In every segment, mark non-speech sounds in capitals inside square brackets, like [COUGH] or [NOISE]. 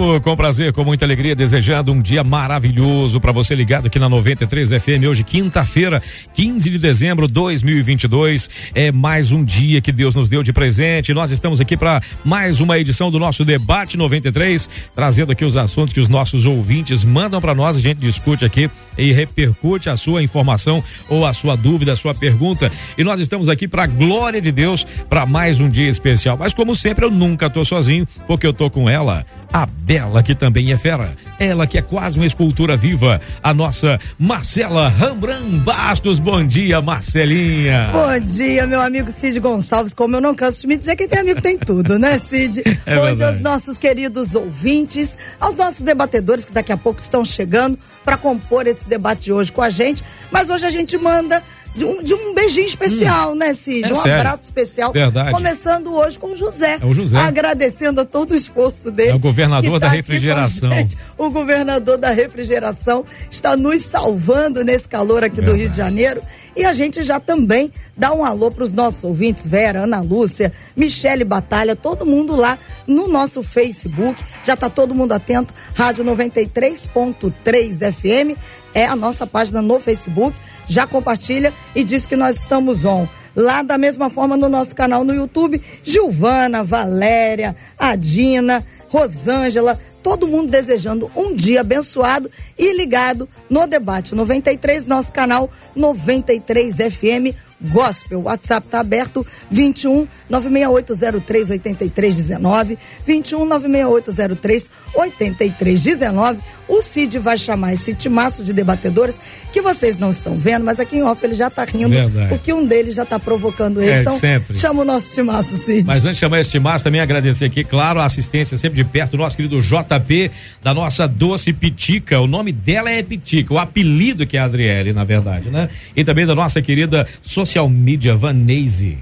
Com prazer, com muita alegria, desejando um dia maravilhoso para você ligado aqui na 93 FM. Hoje, quinta-feira, 15 de dezembro de 2022. É mais um dia que Deus nos deu de presente. Nós estamos aqui para mais uma edição do nosso Debate 93, trazendo aqui os assuntos que os nossos ouvintes mandam para nós. A gente discute aqui e repercute a sua informação ou a sua dúvida, a sua pergunta. E nós estamos aqui para glória de Deus, para mais um dia especial. Mas como sempre, eu nunca tô sozinho, porque eu tô com ela, a Bela, que também é fera. Ela que é quase uma escultura viva, a nossa Marcela Rambran Bastos. Bom dia, Marcelinha. Bom dia, meu amigo Cid Gonçalves. Como eu não canso de me dizer, quem tem amigo tem tudo, né, Cid? [LAUGHS] É Bom verdade. dia aos nossos queridos ouvintes, aos nossos debatedores que daqui a pouco estão chegando para compor esse debate de hoje com a gente. Mas hoje a gente manda de um, de um beijinho especial, né, Cid? É um sério. abraço especial. Verdade. Começando hoje com o José. É o José. Agradecendo a todo o esforço dele. É o governador da tá aqui com a refrigeração. O governador da refrigeração está nos salvando nesse calor aqui do Verdade. Rio de Janeiro. E a gente já também dá um alô para os nossos ouvintes, Vera, Ana Lúcia, Michele Batalha, todo mundo lá no nosso Facebook. Já está todo mundo atento. Rádio 93.3 FM é a nossa página no Facebook. Já compartilha e diz que nós estamos on. Lá da mesma forma no nosso canal no YouTube, Gilvana, Valéria, Adina, Rosângela, todo mundo desejando um dia abençoado e ligado no debate 93, nosso canal 93 FM Gospel. O WhatsApp tá aberto 21 96803 8319, 21 96803 8319. O Cid vai chamar esse timaço de debatedores que vocês não estão vendo, mas aqui em off ele já tá rindo, Verdade. porque um deles já tá provocando ele. É, então, sempre. chama o nosso timaço, Cid. Mas antes de chamar esse timaço, também agradecer aqui, claro, a assistência sempre de perto do nosso querido JP, da nossa doce Pitica. O nome dela é Pitica, o apelido que é a Adriele, na verdade, né? E também da nossa querida social media Vanese.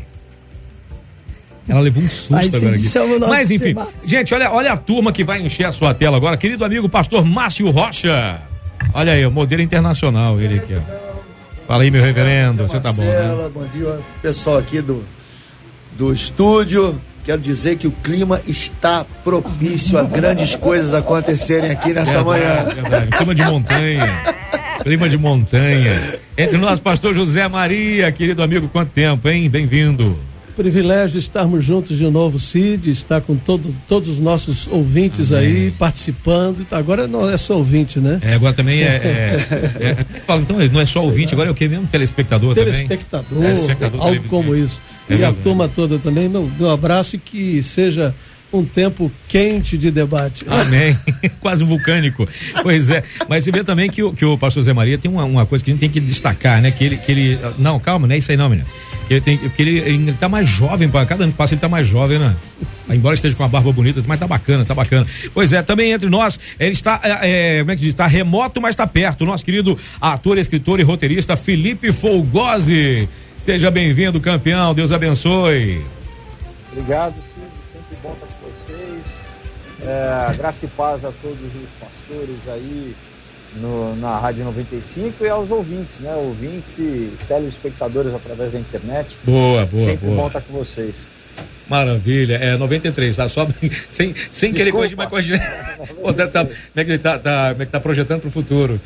Ela levou um susto Vai, agora aqui. Mas enfim, gente, olha, olha a turma que vai encher a sua tela agora. Querido amigo pastor Márcio Rocha. Olha aí, o modelo internacional, ele aqui, ó. Fala aí, meu reverendo. Você tá bom, né? Bom dia, pessoal aqui do, do estúdio. Quero dizer que o clima está propício a grandes coisas acontecerem aqui nessa manhã. Verdade, verdade. Clima de montanha. Clima de montanha. Entre nós, pastor José Maria, querido amigo, quanto tempo, hein? Bem-vindo. Privilégio estarmos juntos de novo, Cid, estar com todo, todos os nossos ouvintes aí participando. Agora não é só ouvinte, né? É, agora também é. é, [LAUGHS] é- fala, então, não é só ouvinte, agora é o que mesmo? Telespectador, Telespectador, também? Telespectador algo como isso. É e a turma toda também, meu, meu abraço e que seja um tempo quente de debate. Amém. [LAUGHS] Quase um vulcânico. Pois é. Mas você vê também que o, que o pastor Zé Maria tem uma, uma coisa que a gente tem que destacar, né? Que ele. Que ele não, calma, não é isso aí não, menino. Que ele, tem, que ele, ele tá mais jovem, para cada ano que passa ele tá mais jovem, né? Embora esteja com uma barba bonita, mas tá bacana, tá bacana. Pois é, também entre nós, ele está, é, é, como é que diz? Está remoto, mas está perto. O nosso querido ator, escritor e roteirista Felipe Folgose. Seja bem-vindo, campeão. Deus abençoe. Obrigado, Cid. Sempre bom estar com vocês. É, graça e paz a todos os pastores aí no- na Rádio 95 e aos ouvintes, né? Ouvintes e telespectadores através da internet. Boa, boa, Sempre boa. bom estar com vocês. Maravilha, é 93, tá? Só [LAUGHS] sem, sem querer corrigir, mas corrigir. [LAUGHS] Pô, tá, tá, como é que ele tá, tá, como é que tá projetando pro futuro?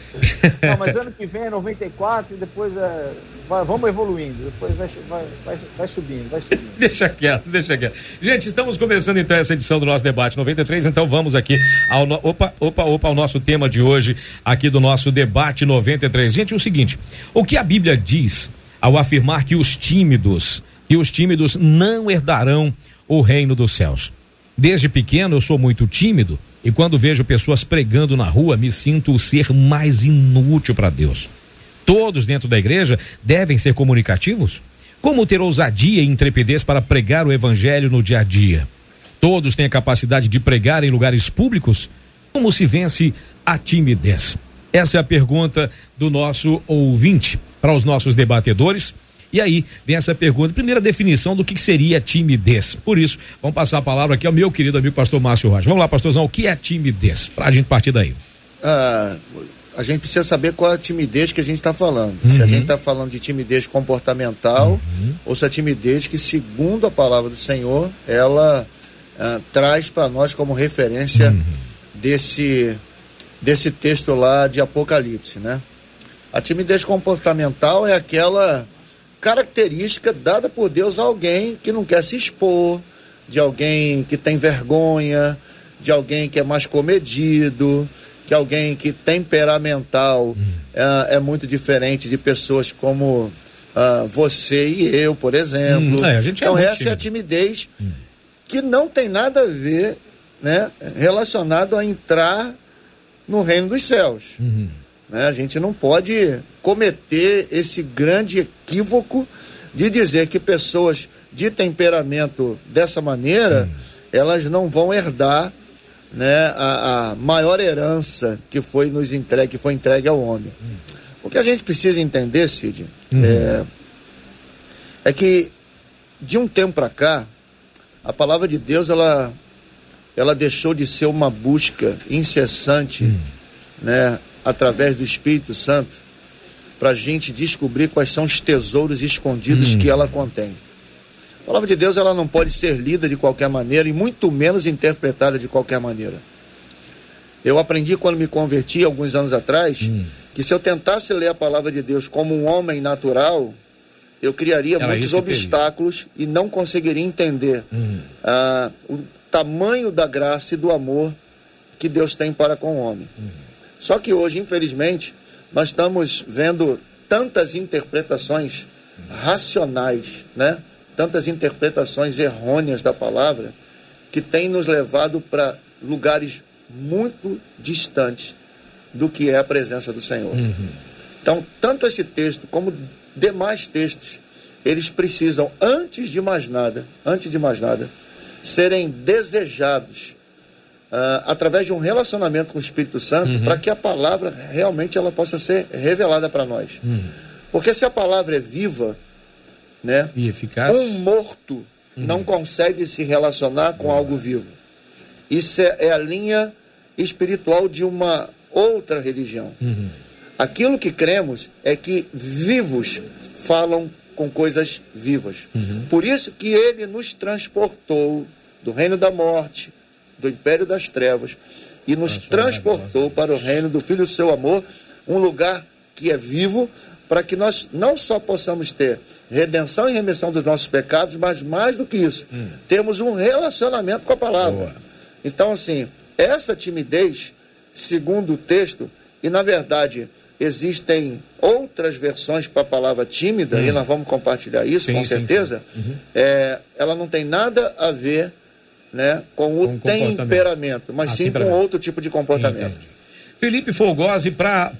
Não, [LAUGHS] mas ano que vem é 94 e depois é, vai- vamos evoluindo. Depois vai, vai, vai, subindo, vai subindo. [LAUGHS] Deixa quieto, deixa quieto. Gente, estamos começando então essa edição do nosso debate 93, então vamos aqui ao no... opa, opa, opa, ao nosso tema de hoje, aqui do nosso debate 93. Gente, o seguinte, o que a Bíblia diz ao afirmar que os tímidos, que os tímidos não herdarão o reino dos céus? Desde pequeno eu sou muito tímido e quando vejo pessoas pregando na rua, me sinto o ser mais inútil para Deus. Todos dentro da igreja devem ser comunicativos? Como ter ousadia e intrepidez para pregar o evangelho no dia a dia? Todos têm a capacidade de pregar em lugares públicos? Como se vence a timidez? Essa é a pergunta do nosso ouvinte para os nossos debatedores. E aí vem essa pergunta, primeira definição do que seria timidez. Por isso, vamos passar a palavra aqui ao meu querido amigo pastor Márcio Rocha. Vamos lá, pastorzão, o que é timidez? Pra gente partir daí. Ah, a gente precisa saber qual é a timidez que a gente está falando. Uhum. Se a uhum. gente está falando de timidez comportamental uhum. ou se a timidez que, segundo a palavra do Senhor, ela ah, traz para nós como referência uhum. desse, desse texto lá de Apocalipse, né? A timidez comportamental é aquela característica dada por Deus a alguém que não quer se expor, de alguém que tem vergonha, de alguém que é mais comedido, que alguém que temperamental hum. é, é, muito diferente de pessoas como uh, você e eu, por exemplo. Hum, é, é então essa tímido. é a timidez hum. que não tem nada a ver, né, relacionado a entrar no reino dos céus. Uhum. Né? A gente não pode cometer esse grande equívoco de dizer que pessoas de temperamento dessa maneira, hum. elas não vão herdar né, a, a, maior herança que foi nos entregue, que foi entregue ao homem. Hum. O que a gente precisa entender, Cid, uhum. é, é que de um tempo para cá, a palavra de Deus ela, ela deixou de ser uma busca incessante, uhum. né, através do Espírito Santo, para a gente descobrir quais são os tesouros escondidos uhum. que ela contém. A palavra de Deus ela não pode ser lida de qualquer maneira e muito menos interpretada de qualquer maneira. Eu aprendi quando me converti alguns anos atrás hum. que se eu tentasse ler a palavra de Deus como um homem natural, eu criaria Era muitos obstáculos e não conseguiria entender hum. ah, o tamanho da graça e do amor que Deus tem para com o homem. Hum. Só que hoje, infelizmente, nós estamos vendo tantas interpretações racionais, né? Tantas interpretações errôneas da palavra que tem nos levado para lugares muito distantes do que é a presença do Senhor. Uhum. Então, tanto esse texto como demais textos, eles precisam, antes de mais nada, antes de mais nada, serem desejados uh, através de um relacionamento com o Espírito Santo, uhum. para que a palavra realmente ela possa ser revelada para nós. Uhum. Porque se a palavra é viva, né? E eficaz. Um morto uhum. não consegue se relacionar com uhum. algo vivo. Isso é, é, a linha espiritual de uma outra religião. Uhum. Aquilo que cremos é que vivos falam com coisas vivas. Uhum. Por isso que ele nos transportou do reino da morte, do império das trevas, e nos transportou para o reino do Filho do seu amor, um lugar que é vivo, para que nós não só possamos ter redenção e remissão dos nossos pecados, mas mais do que isso, hum. temos um relacionamento com a palavra. Boa. Então, assim, essa timidez, segundo o texto, e na verdade existem outras versões para a palavra tímida, hum. e nós vamos compartilhar isso sim, com certeza, sim, sim. Uhum. É, ela não tem nada a ver né, com o com temperamento, mas ah, sim com outro tipo de comportamento. Entendi. Felipe Fogosi, para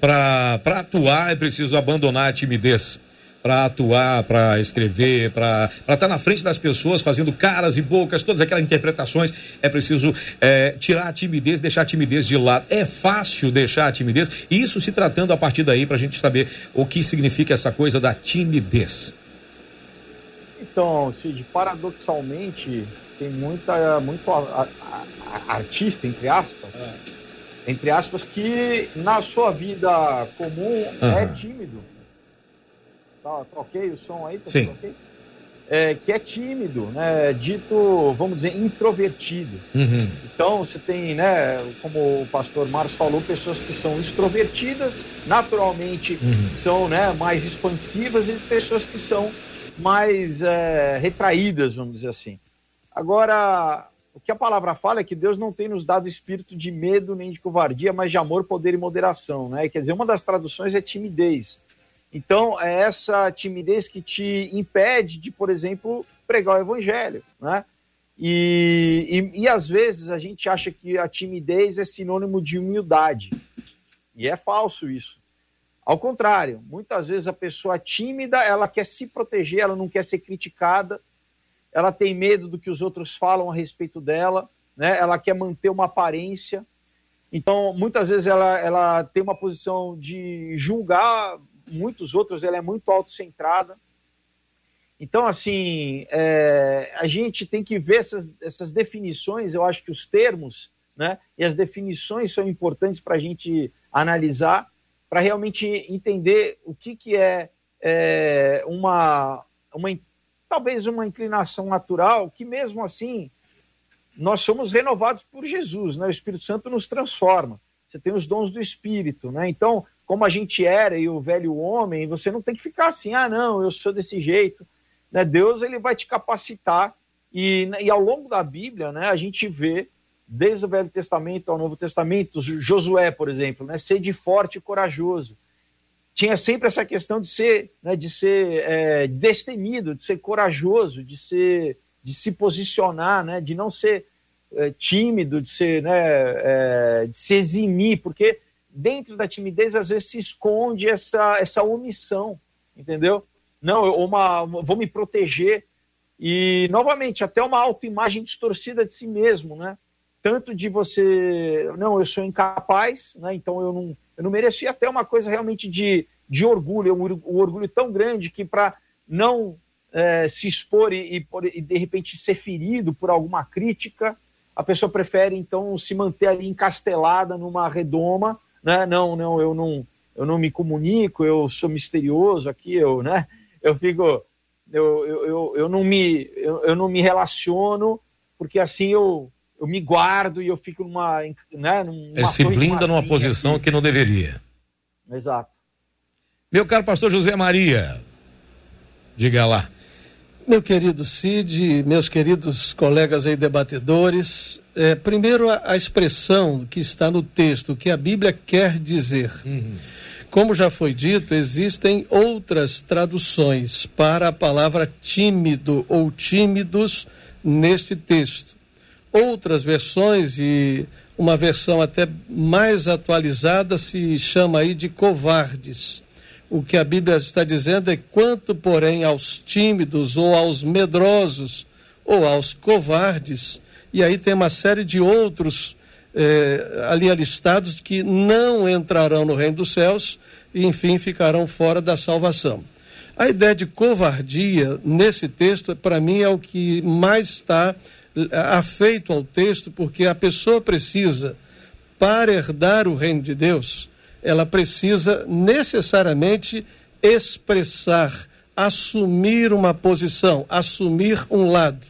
atuar é preciso abandonar a timidez. Para atuar, para escrever, para estar tá na frente das pessoas, fazendo caras e bocas, todas aquelas interpretações, é preciso é, tirar a timidez, deixar a timidez de lado. É fácil deixar a timidez, e isso se tratando a partir daí para a gente saber o que significa essa coisa da timidez. Então, Cid, paradoxalmente, tem muita, muito a, a, artista, entre aspas, é entre aspas, que na sua vida comum uhum. é tímido. Tá, troquei o som aí? Tá Sim. Okay? É, que é tímido, né? Dito, vamos dizer, introvertido. Uhum. Então você tem, né, como o pastor Marcos falou, pessoas que são extrovertidas, naturalmente uhum. são né, mais expansivas, e pessoas que são mais é, retraídas, vamos dizer assim. Agora, o que a palavra fala é que Deus não tem nos dado espírito de medo nem de covardia, mas de amor, poder e moderação, né? Quer dizer, uma das traduções é timidez. Então, é essa timidez que te impede de, por exemplo, pregar o evangelho, né? E, e, e às vezes a gente acha que a timidez é sinônimo de humildade. E é falso isso. Ao contrário, muitas vezes a pessoa tímida, ela quer se proteger, ela não quer ser criticada, ela tem medo do que os outros falam a respeito dela, né? ela quer manter uma aparência. Então, muitas vezes ela, ela tem uma posição de julgar muitos outros, ela é muito autocentrada. Então, assim, é, a gente tem que ver essas, essas definições, eu acho que os termos, né, e as definições são importantes para a gente analisar, para realmente entender o que, que é, é uma, uma, talvez uma inclinação natural, que mesmo assim nós somos renovados por Jesus, né? O Espírito Santo nos transforma. Você tem os dons do Espírito, né? Então, como a gente era e o velho homem, você não tem que ficar assim, ah, não, eu sou desse jeito. Né? Deus ele vai te capacitar e, e ao longo da Bíblia, né, a gente vê desde o Velho Testamento ao Novo Testamento, Josué, por exemplo, né, ser de forte e corajoso. Tinha sempre essa questão de ser, né, de ser é, destemido, de ser corajoso, de ser de se posicionar, né, de não ser é, tímido, de ser, né, é, de se eximir, porque dentro da timidez às vezes se esconde essa, essa omissão, entendeu? Não, uma, vou me proteger e novamente até uma autoimagem distorcida de si mesmo, né? Tanto de você, não, eu sou incapaz, né? Então eu não, eu não merecia até uma coisa realmente de, de orgulho, um, um orgulho tão grande que para não é, se expor e, e, de repente ser ferido por alguma crítica, a pessoa prefere então se manter ali encastelada numa redoma, né? Não, não, eu não, eu não me comunico, eu sou misterioso aqui, eu, né? Eu fico, eu, eu, eu, eu não me, eu, eu não me relaciono porque assim eu, eu me guardo e eu fico numa, né? Numa é, se blinda numa posição aqui. que não deveria. Exato. Meu caro pastor José Maria, diga lá. Meu querido Cid, meus queridos colegas aí debatedores, é, primeiro a, a, expressão que está no texto, que a Bíblia quer dizer. Uhum. Como já foi dito, existem outras traduções para a palavra tímido ou tímidos neste texto. Outras versões e uma versão até mais atualizada se chama aí de covardes o que a Bíblia está dizendo é: quanto, porém, aos tímidos, ou aos medrosos, ou aos covardes, e aí tem uma série de outros eh, ali alistados que não entrarão no reino dos céus e, enfim, ficarão fora da salvação. A ideia de covardia nesse texto, para mim, é o que mais está afeito ao texto, porque a pessoa precisa, para herdar o reino de Deus, ela precisa necessariamente expressar, assumir uma posição, assumir um lado.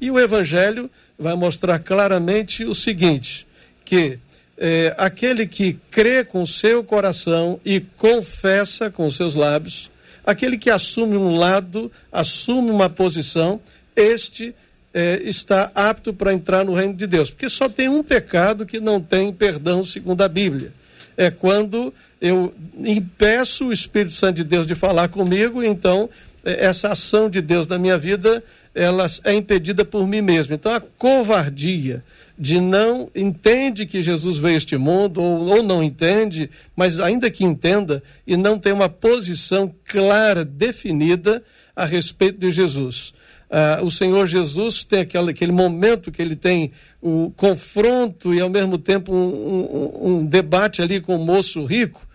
E o Evangelho vai mostrar claramente o seguinte: que é, aquele que crê com seu coração e confessa com seus lábios, aquele que assume um lado, assume uma posição, este é, está apto para entrar no reino de Deus. Porque só tem um pecado que não tem perdão segundo a Bíblia é quando eu impeço o Espírito Santo de Deus de falar comigo, então é, essa ação de Deus na minha vida ela é impedida por mim mesmo. Então a covardia de não entende que Jesus veio a este mundo ou, ou não entende, mas ainda que entenda e não tem uma posição clara, definida a respeito de Jesus. Ah, o Senhor Jesus tem aquele, aquele momento que ele tem o confronto e ao mesmo tempo um, um, um debate ali com o moço rico.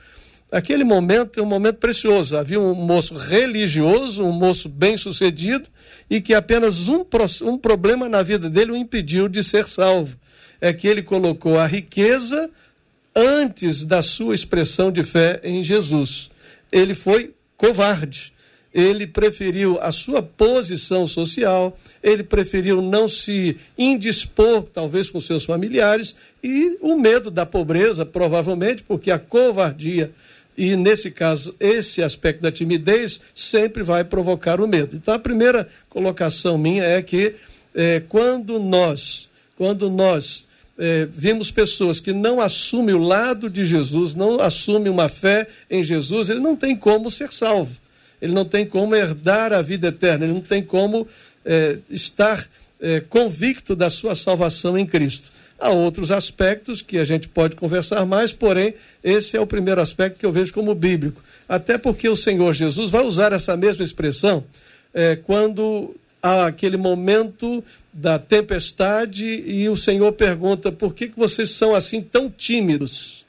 Aquele momento é um momento precioso. Havia um moço religioso, um moço bem sucedido e que apenas um, um problema na vida dele o impediu de ser salvo. É que ele colocou a riqueza antes da sua expressão de fé em Jesus. Ele foi covarde ele preferiu a sua posição social, ele preferiu não se indispor, talvez, com seus familiares, e o medo da pobreza, provavelmente, porque a covardia, e nesse caso, esse aspecto da timidez, sempre vai provocar o medo. Então, a primeira colocação minha é que é, quando nós, quando nós é, vimos pessoas que não assumem o lado de Jesus, não assumem uma fé em Jesus, ele não tem como ser salvo ele não tem como herdar a vida eterna, ele não tem como é, estar é, convicto da sua salvação em Cristo. Há outros aspectos que a gente pode conversar mais, porém, esse é o primeiro aspecto que eu vejo como bíblico. Até porque o Senhor Jesus vai usar essa mesma expressão é, quando há aquele momento da tempestade e o Senhor pergunta: por que, que vocês são assim tão tímidos?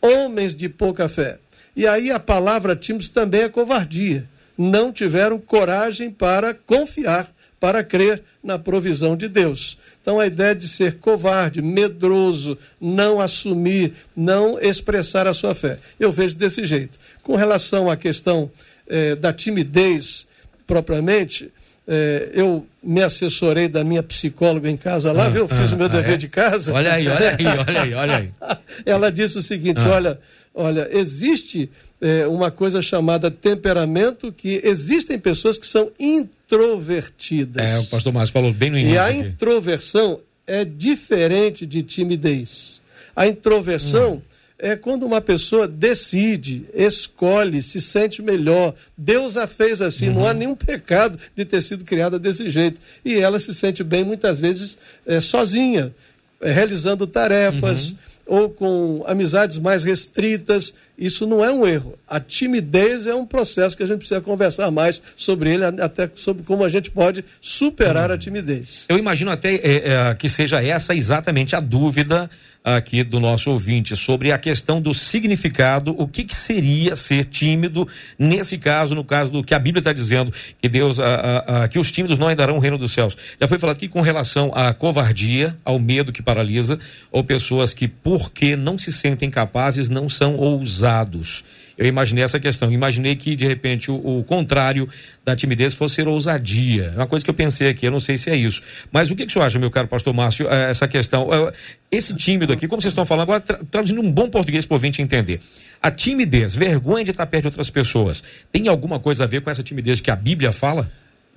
Homens de pouca fé. E aí a palavra tímidos também é covardia. não tiveram coragem para confiar, para crer na provisão de Deus. Então, a ideia de ser covarde, medroso, não assumir, não expressar a sua fé. Eu vejo desse jeito. Com relação à questão eh, da timidez propriamente, eh, eu me assessorei da minha psicóloga em casa lá, ah, viu? Fiz ah, o meu ah, dever é? de casa. Olha aí, olha aí, olha aí, olha aí. [LAUGHS] Ela disse o seguinte: ah. olha, olha, existe é, uma coisa chamada temperamento, que existem pessoas que são introvertidas. É, o pastor Márcio falou bem no início. E a aqui. introversão é diferente de timidez. A introversão. Hum. É quando uma pessoa decide, escolhe, se sente melhor. Deus a fez assim, uhum. não há uhum. nenhum pecado de ter sido criada desse jeito. E ela se sente bem muitas vezes é, sozinha, é, realizando tarefas, uhum ou com amizades mais restritas, isso não é um erro. A timidez é um processo que a gente precisa conversar mais sobre ele, até sobre como a gente pode superar a timidez. Eu imagino até é, é, que seja essa exatamente a dúvida aqui do nosso ouvinte sobre a questão do significado, o que, que seria ser tímido nesse caso, no caso do que a Bíblia está dizendo, que Deus, a, a, a, que os tímidos não herdarão o reino dos céus. Já foi falado aqui com relação à covardia, ao medo que paralisa, ou pessoas que, porque não se sentem capazes, não são ousados eu imaginei essa questão. Imaginei que, de repente, o, o, contrário da timidez fosse ser ousadia. É uma coisa que eu pensei aqui, eu não sei se é isso. Mas o que, que o senhor acha, meu caro pastor Márcio, é, essa questão? É, esse tímido aqui, como vocês estão falando agora, tra traduzindo um bom português para o ouvinte entender. A timidez, vergonha de estar perto de outras pessoas, tem alguma coisa a ver com essa timidez que a Bíblia fala?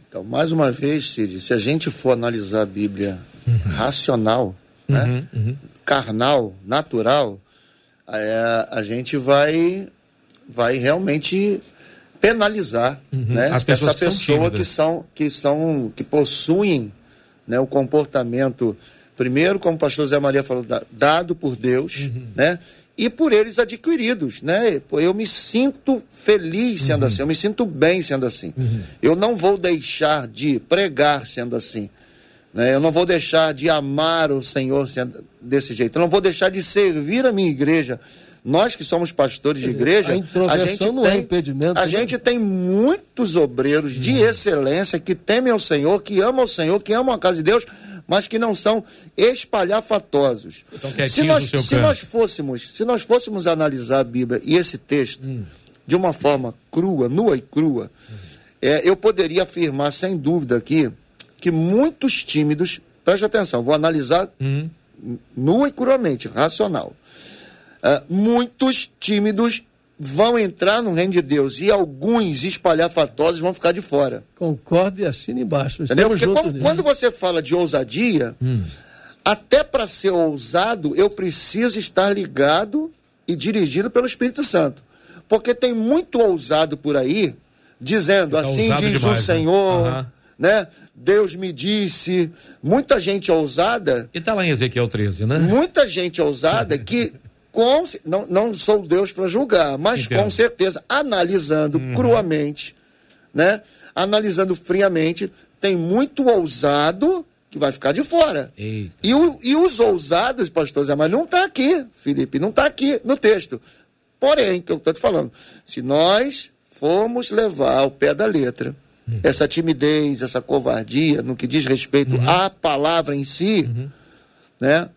Então, mais uma vez, Cid, se a gente for analisar a Bíblia uhum. racional, né, uhum, uhum. carnal, natural, é, a gente vai vai realmente penalizar uhum. né, essa pessoa que são, que são que são que possuem né, o comportamento primeiro como o pastor Zé Maria falou dado por Deus uhum. né e por eles adquiridos né eu me sinto feliz sendo uhum. assim eu me sinto bem sendo assim uhum. eu não vou deixar de pregar sendo assim né? eu não vou deixar de amar o Senhor sendo desse jeito eu não vou deixar de servir a minha igreja nós que somos pastores de igreja, a, a gente não é tem, é impedimento. A né? gente tem muitos obreiros de hum. excelência que temem ao Senhor, que amam o Senhor, que amam a casa de Deus, mas que não são espalhafatosos. se nós, se nós fôssemos, se nós fôssemos analisar a Bíblia e esse texto hum. de uma forma crua, nua e crua, hum. é, eu poderia afirmar sem dúvida aqui que muitos tímidos, preste atenção, vou analisar hum. nua e cruamente, racional uh, muitos tímidos vão entrar no reino de Deus e alguns espalhafatosos vão ficar de fora. Concordo e assina embaixo. Entendeu? Porque quando, quando, você fala de ousadia, hum. até para ser ousado, eu preciso estar ligado e dirigido pelo Espírito Santo. Porque tem muito ousado por aí, dizendo tá assim diz demais, o né? Senhor, né? Uhum. né? Deus me disse. Muita gente ousada. E está lá em Ezequiel 13, né? Muita gente ousada que [LAUGHS] com, não, não sou Deus para julgar, mas Entendo. com certeza, analisando uhum. cruamente, né? Analisando friamente, tem muito ousado que vai ficar de fora. E, o, e os ousados, pastor Zé, mas não está aqui, Felipe, não está aqui no texto. Porém, que eu estou te falando, se nós formos levar ao pé da letra uhum. essa timidez, essa covardia, no que diz respeito uhum. à palavra em si, uhum. né?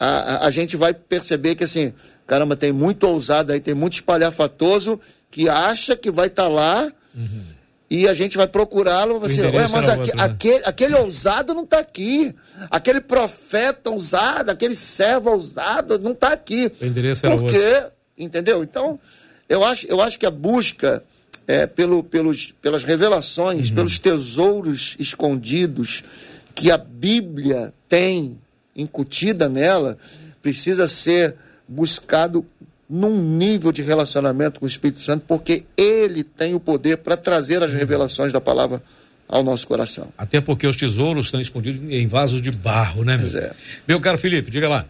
A, a, gente vai perceber que assim, caramba, tem muito ousado aí, tem muito espalhafatoso que acha que vai estar tá lá uhum. e a gente vai procurá-lo. Assim, Ué, mas aqui, outro, né? aquele, aquele ousado não está aqui. Aquele profeta ousado, aquele servo ousado não está aqui. O endereço Porque, outro. entendeu? Então, eu acho, eu acho que a busca é, pelo, pelos, pelas revelações, uhum. pelos tesouros escondidos que a Bíblia tem incutida nela precisa ser buscado num nível de relacionamento com o Espírito Santo, porque ele tem o poder para trazer as revelações da palavra ao nosso coração. Até porque os tesouros estão escondidos em vasos de barro, né, meu? É. Meu caro Felipe, diga lá.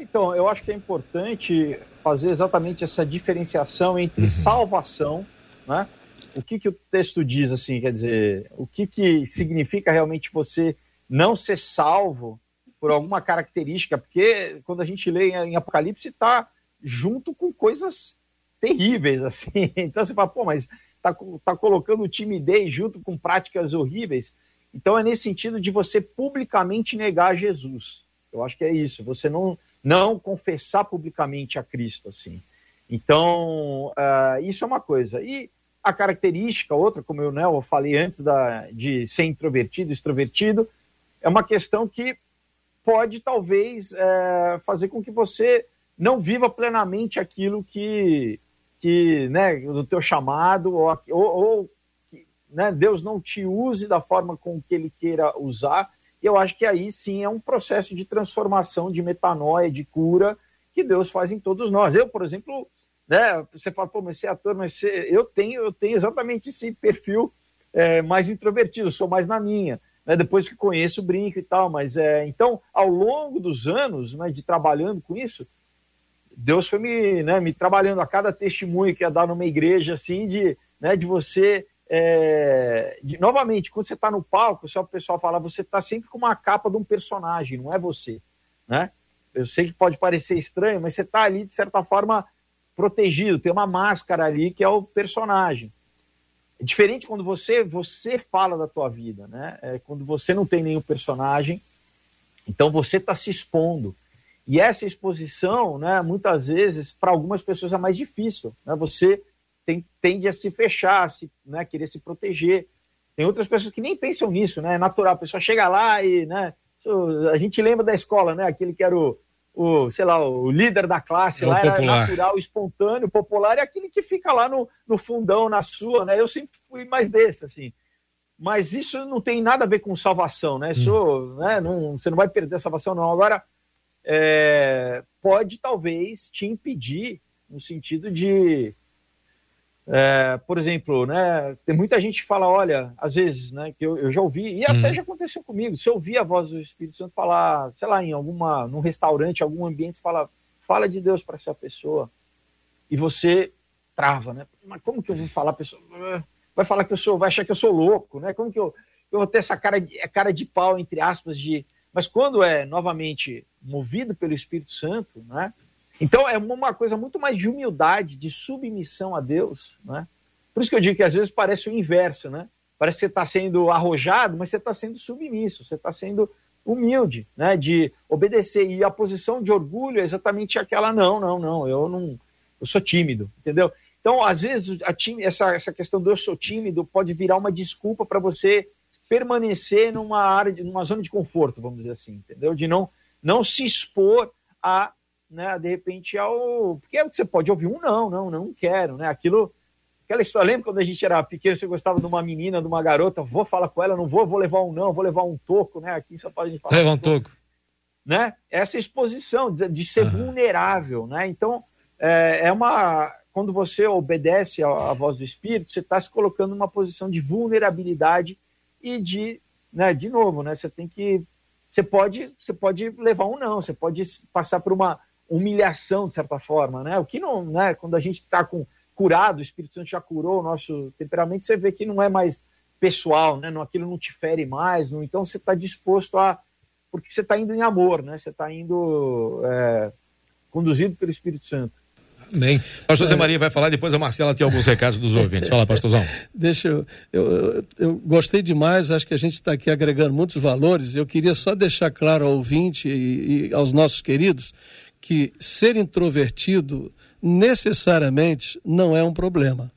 Então, eu acho que é importante fazer exatamente essa diferenciação entre uhum. salvação, né? O que, que o texto diz, assim, quer dizer, o que, que significa realmente você não ser salvo por alguma característica, porque quando a gente lê em Apocalipse está junto com coisas terríveis, [LAUGHS] assim. Então você fala, pô, mas está tá colocando timidez junto com práticas horríveis. Então é nesse sentido de você publicamente negar Jesus. Eu acho que é isso. Você não, não confessar publicamente a Cristo, assim. Então, uh, isso é uma coisa. E a característica, outra, como eu, né, eu falei antes da, de ser introvertido, extrovertido, é uma questão que pode, talvez, é, fazer com que você não viva plenamente aquilo que, que né, do teu chamado, ou, ou, ou né, Deus não te use da forma com que Ele queira usar. E eu acho que aí sim é um processo de transformação, de metanoia, de cura, que Deus faz em todos nós. Eu, por exemplo, né, você fala, pô, mas você é ator, mas você, eu, tenho, eu tenho exatamente esse perfil é, mais introvertido, sou mais na minha. Né, depois que conheço, brinco e tal, mas é, então, ao longo dos anos né, de trabalhando com isso, Deus foi me, né, me trabalhando a cada testemunho que ia dar numa igreja, assim, de, né, de você. É, de, novamente, quando você está no palco, só o pessoal fala, você está sempre com uma capa de um personagem, não é você. Né? Eu sei que pode parecer estranho, mas você está ali, de certa forma, protegido, tem uma máscara ali que é o personagem. É diferente quando você você fala da tua vida, né? É quando você não tem nenhum personagem, então você está se expondo. E essa exposição, né, muitas vezes, para algumas pessoas é mais difícil. Né? Você tem, tende a se fechar, a se, né, querer se proteger. Tem outras pessoas que nem pensam nisso, né? É natural. A pessoa chega lá e, né? A gente lembra da escola, né? Aquele que era o, o sei lá, o líder da classe É lá, era popular. natural, espontâneo, popular, é aquele que fica lá no, no fundão, na sua, né? Eu sempre fui mais desse, assim. Mas isso não tem nada a ver com salvação, né? Isso, né? Não, você não vai perder a salvação, não. Agora, é, pode talvez te impedir no sentido de, é, por exemplo, né, tem muita gente que fala, olha, às vezes, né, que eu, eu já ouvi, e até Hum. já aconteceu comigo, se eu ouvir a voz do Espírito Santo falar, sei lá, em alguma, num restaurante, algum ambiente, fala, fala de Deus para essa pessoa, e você trava, né? Mas como que eu vou falar, a pessoa vai falar que eu sou, vai achar que eu sou louco, né? Como que eu, eu vou ter essa cara de, cara de pau, entre aspas, de. Mas quando é novamente movido pelo Espírito Santo, né? Então é uma coisa muito mais de humildade, de submissão a Deus, né? Por isso que eu digo que às vezes parece o inverso, né? Parece que você está sendo arrojado, mas você está sendo submisso, você está sendo humilde, né? De obedecer. E a posição de orgulho é exatamente aquela: não, não, não, eu não, eu sou tímido, entendeu? Então, às vezes, time, essa, essa questão do eu sou tímido pode virar uma desculpa para você permanecer numa área, numa zona de conforto, vamos dizer assim, entendeu? De não, não se expor a, né, de repente, ao. Porque é o que você pode ouvir um não, não, não quero, né? Aquilo. Aquela história, lembra quando a gente era pequeno, você gostava de uma menina, de uma garota, vou falar com ela, não vou, vou levar um não, vou levar um toco, né? Aqui em São Paulo a gente fala. Leva um toco. Né? Essa exposição de, de ser vulnerável, né? Então, é, é uma. Quando você obedece à, à voz do Espírito, você está se colocando numa posição de vulnerabilidade e de, né, de novo, né? Você tem que. Você pode, você pode levar um não, você pode passar por uma humilhação, de certa forma, né? O que não, né? Quando a gente está com curado, o Espírito Santo já curou o nosso temperamento, você vê que não é mais pessoal, né? Não, aquilo não te fere mais, não, então você está disposto a. Porque você está indo em amor, né? Você está indo é, conduzido pelo Espírito Santo. Bem. Pastor Zé Maria vai falar, depois a Marcela tem alguns recados dos ouvintes. Fala, pastorzão. [LAUGHS] Deixa eu, eu, eu, eu gostei demais, acho que a gente está aqui agregando muitos valores. Eu queria só deixar claro ao ouvinte e, e aos nossos queridos que ser introvertido necessariamente não é um problema.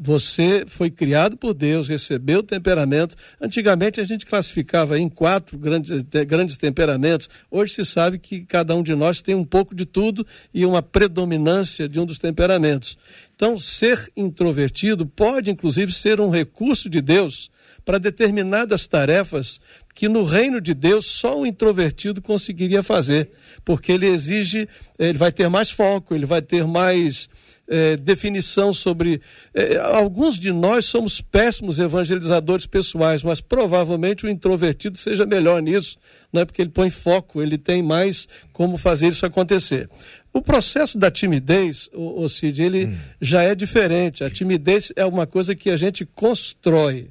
Você foi criado por Deus, recebeu o temperamento. Antigamente a gente classificava em quatro grandes, te- grandes temperamentos. Hoje se sabe que cada um de nós tem um pouco de tudo e uma predominância de um dos temperamentos. Então, ser introvertido pode, inclusive, ser um recurso de Deus para determinadas tarefas que no reino de Deus só o introvertido conseguiria fazer, porque ele exige, ele vai ter mais foco, ele vai ter mais eh, definição sobre. eh, alguns de nós somos péssimos evangelizadores pessoais, mas provavelmente o introvertido seja melhor nisso, não é porque ele põe foco, ele tem mais como fazer isso acontecer. O processo da timidez, o, Cid, ele já é diferente. A timidez é uma coisa que a gente constrói.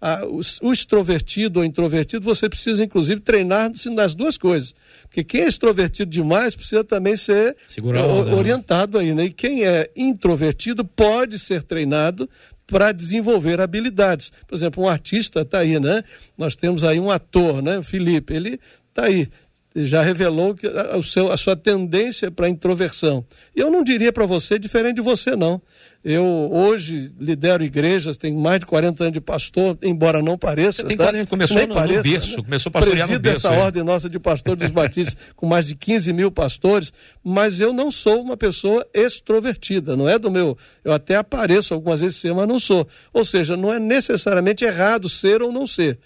Ah, o, o extrovertido ou introvertido, você precisa, inclusive, treinar-se nas duas coisas. Porque quem é extrovertido demais precisa também ser onda, né? orientado aí, né? E quem é introvertido pode ser treinado para desenvolver habilidades. Por exemplo, um artista está aí, né? Nós temos aí um ator, né? Felipe, ele está aí já revelou que a, o seu, a sua tendência para introversão. E eu não diria para você diferente de você, não. Eu hoje lidero igrejas, tenho mais de 40 anos de pastor, embora não pareça. Você tem 40, tá? começou no, pareça, no berço, né? começou a pastorear no berço. essa ordem nossa de pastor dos batistas, [LAUGHS] com mais de 15 mil pastores, mas eu não sou uma pessoa extrovertida, não é do meu. Eu até apareço algumas vezes ser, mas não sou. Ou seja, não é necessariamente errado ser ou não ser.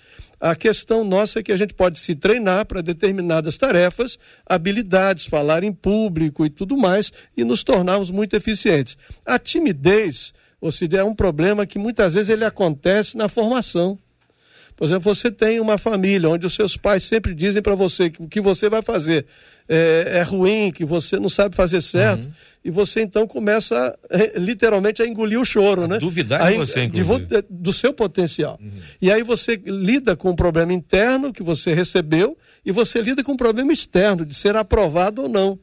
A questão nossa é que a gente pode se treinar para determinadas tarefas, habilidades, falar em público e tudo mais, e nos tornarmos muito eficientes. A timidez, ou seja, é um problema que muitas vezes ele acontece na formação. Por exemplo, você tem uma família onde os seus pais sempre dizem para você que o que você vai fazer é, é, ruim, que você não sabe fazer certo, uhum. e você então começa é, literalmente a engolir o choro, a né? Duvidar de você, inclusive. De, do seu potencial. Uhum. E aí você lida com um problema interno que você recebeu e você lida com um problema externo, de ser aprovado ou não.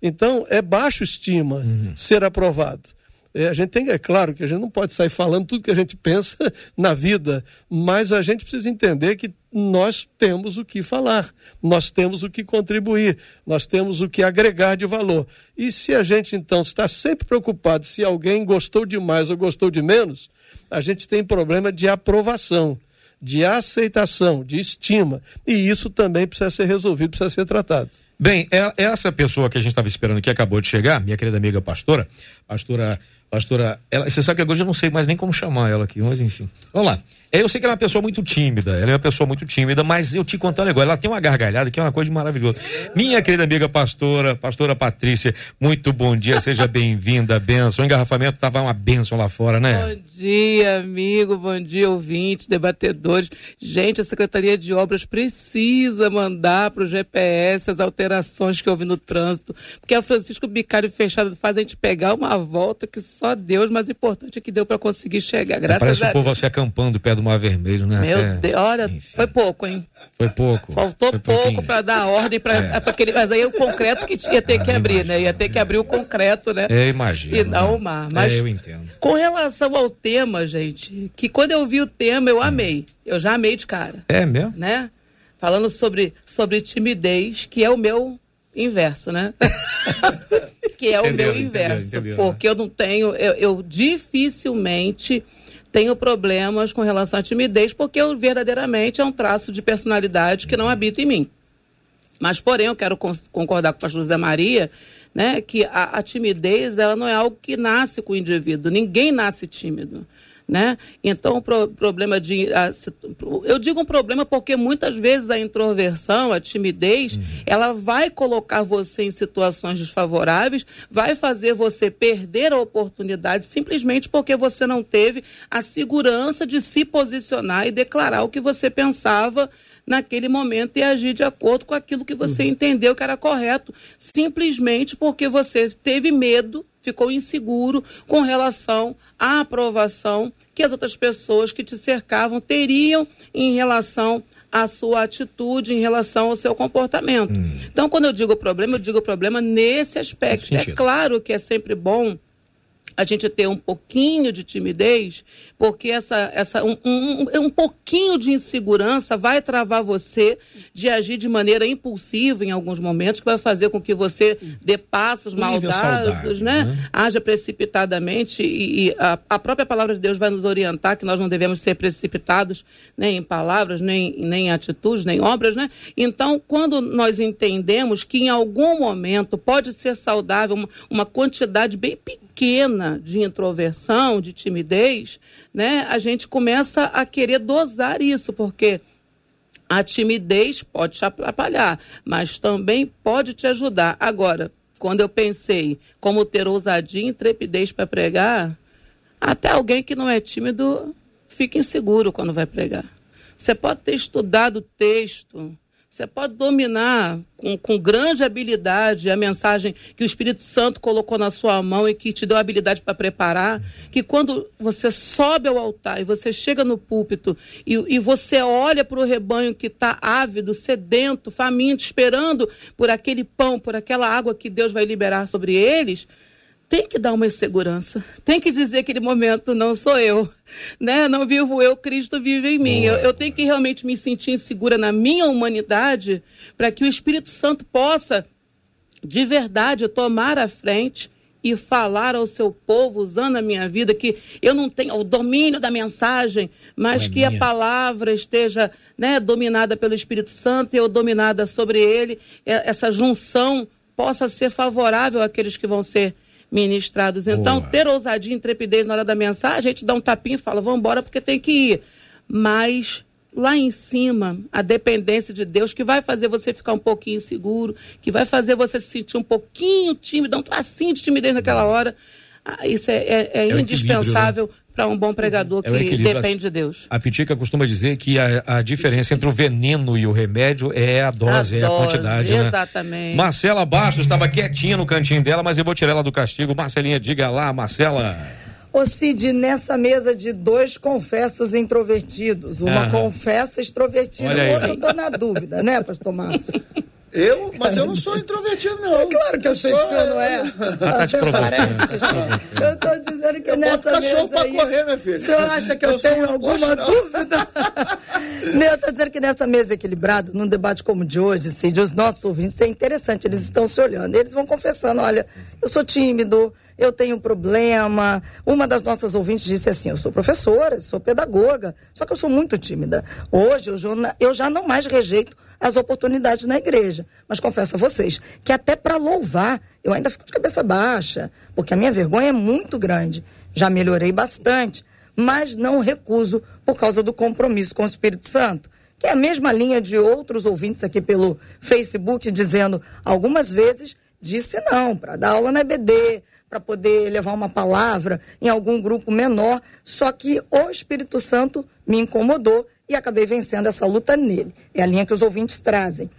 Então, é baixo estima uhum. ser aprovado. É, a gente tem, é claro que a gente não pode sair falando tudo que a gente pensa [LAUGHS] na vida, mas a gente precisa entender que nós temos o que falar, nós temos o que contribuir, nós temos o que agregar de valor. E se a gente então está sempre preocupado se alguém gostou de mais ou gostou de menos, a gente tem problema de aprovação, de aceitação, de estima. E isso também precisa ser resolvido, precisa ser tratado. Bem, é, essa pessoa que a gente estava esperando que acabou de chegar, minha querida amiga pastora, pastora Pastora, ela, você sabe que agora eu não sei mais nem como chamar ela aqui, mas enfim. Vamos lá. É, eu sei que ela é uma pessoa muito tímida, ela é uma pessoa muito tímida, mas eu te contar um negócio, ela tem uma gargalhada que é uma coisa maravilhosa. Minha querida amiga pastora, pastora Patrícia, muito bom dia, seja [LAUGHS] bem-vinda, benção. O engarrafamento estava uma benção lá fora, né? Bom dia, amigo, bom dia, ouvintes, debatedores. Gente, a Secretaria de Obras precisa mandar para o GPS as alterações que houve no trânsito, porque a Francisco Bicário Fechado faz a gente pegar uma volta que só Deus, mas importante é que deu para conseguir chegar. Graças Parece a o povo você acampando perto do Mar Vermelho, né? Meu Até... Deus, olha, Enfim. foi pouco, hein? Foi pouco. Faltou foi pouco para dar ordem para é. aquele. Mas aí o concreto que ia ter ah, que abrir, imagino. né? Ia ter que abrir o concreto, né? É, imagino. E não né? o mar. Mas é, eu entendo. Com relação ao tema, gente, que quando eu vi o tema, eu amei. Eu já amei de cara. É mesmo? Né? Falando sobre, sobre timidez, que é o meu inverso, né? [LAUGHS] que é o meu inverso. Entendeu, entendeu, porque né? eu não tenho, eu, eu dificilmente tenho problemas com relação à timidez, porque eu verdadeiramente é um traço de personalidade que não habita em mim. Mas, porém, eu quero concordar com pastor José Maria, né, que a, a timidez ela não é algo que nasce com o indivíduo. Ninguém nasce tímido né? Então, o pro, problema de. A, eu digo um problema porque muitas vezes a introversão, a timidez, uhum. ela vai colocar você em situações desfavoráveis, vai fazer você perder a oportunidade simplesmente porque você não teve a segurança de se posicionar e declarar o que você pensava naquele momento e agir de acordo com aquilo que você uhum. entendeu que era correto, simplesmente porque você teve medo ficou inseguro com relação à aprovação que as outras pessoas que te cercavam teriam em relação à sua atitude, em relação ao seu comportamento. Hum. Então, quando eu digo problema, eu digo problema nesse aspecto. É claro que é sempre bom a gente ter um pouquinho de timidez, porque essa, essa um, um, um pouquinho de insegurança vai travar você de agir de maneira impulsiva em alguns momentos, que vai fazer com que você dê passos um maldados, né? né? Haja precipitadamente, e, e a, a, própria palavra de Deus vai nos orientar que nós não devemos ser precipitados nem em palavras, nem, nem em atitudes, nem em obras, né? Então, quando nós entendemos que em algum momento pode ser saudável uma, uma quantidade bem pequena de introversão, de timidez, né, a gente começa a querer dosar isso, porque a timidez pode te atrapalhar, mas também pode te ajudar. Agora, quando eu pensei como ter ousadia e intrepidez para pregar, até alguém que não é tímido fica inseguro quando vai pregar. Você pode ter estudado o texto, você pode dominar com, com, grande habilidade a mensagem que o Espírito Santo colocou na sua mão e que te deu a habilidade para preparar. Que quando você sobe ao altar e você chega no púlpito e, e você olha para o rebanho que está ávido, sedento, faminto, esperando por aquele pão, por aquela água que Deus vai liberar sobre eles, tem que dar uma segurança, tem que dizer que aquele momento não sou eu, né? Não vivo eu, Cristo vive em mim. Eu, eu, tenho que realmente me sentir insegura na minha humanidade para que o Espírito Santo possa, de verdade, tomar a frente e falar ao seu povo, usando a minha vida, que eu não tenho o domínio da mensagem, mas é que minha. a palavra esteja né, dominada pelo Espírito Santo e eu dominada sobre ele, essa junção possa ser favorável àqueles que vão ser ministrados. Então, Boa. ter ousadia e intrepidez na hora da mensagem, a gente dá um tapinha e fala, vamos embora porque tem que ir. Mas lá em cima, a dependência de Deus, que vai fazer você ficar um pouquinho inseguro, que vai fazer você se sentir um pouquinho tímido, um tracinho de timidez naquela hora. Ah, isso é, é, é, é indispensável para um bom pregador é que depende de Deus. A Pitica costuma dizer que a, a, diferença entre o veneno e o remédio é a dose, a é dose, a quantidade. Né? Exatamente. Né? Marcela Baixo estava quietinha no cantinho dela, mas eu vou tirar ela do castigo. Marcelinha, diga lá, Marcela. Ô Cid, nessa mesa de dois confessos introvertidos, uma Aham. confessa extrovertida, o outro eu tô na dúvida, né, pastor Márcio? [LAUGHS] Eu? Mas eu não sou introvertido, não. É claro que eu, eu sei sou, que você não é. Ah, tá te Eu tô dizendo que eu nessa cachorro pra aí, correr, minha filha. O senhor acha que eu, eu tenho alguma dúvida? [LAUGHS] não, eu tô dizendo que nessa mesa equilibrada, num debate como o de hoje, Cid, os nossos ouvintes, é interessante, eles estão se olhando. Eles vão confessando, olha, eu sou tímido, eu tenho um problema. Uma das nossas ouvintes disse assim: eu sou professora, sou pedagoga, só que eu sou muito tímida. Hoje eu já, não mais rejeito as oportunidades na igreja. Mas confesso a vocês que até para louvar eu ainda fico de cabeça baixa, porque a minha vergonha é muito grande. Já melhorei bastante, mas não recuso por causa do compromisso com o Espírito Santo que é a mesma linha de outros ouvintes aqui pelo Facebook, dizendo algumas vezes disse não para dar aula na EBD, para poder levar uma palavra em algum grupo menor, só que o Espírito Santo me incomodou e acabei vencendo essa luta nele. É a linha que os ouvintes trazem.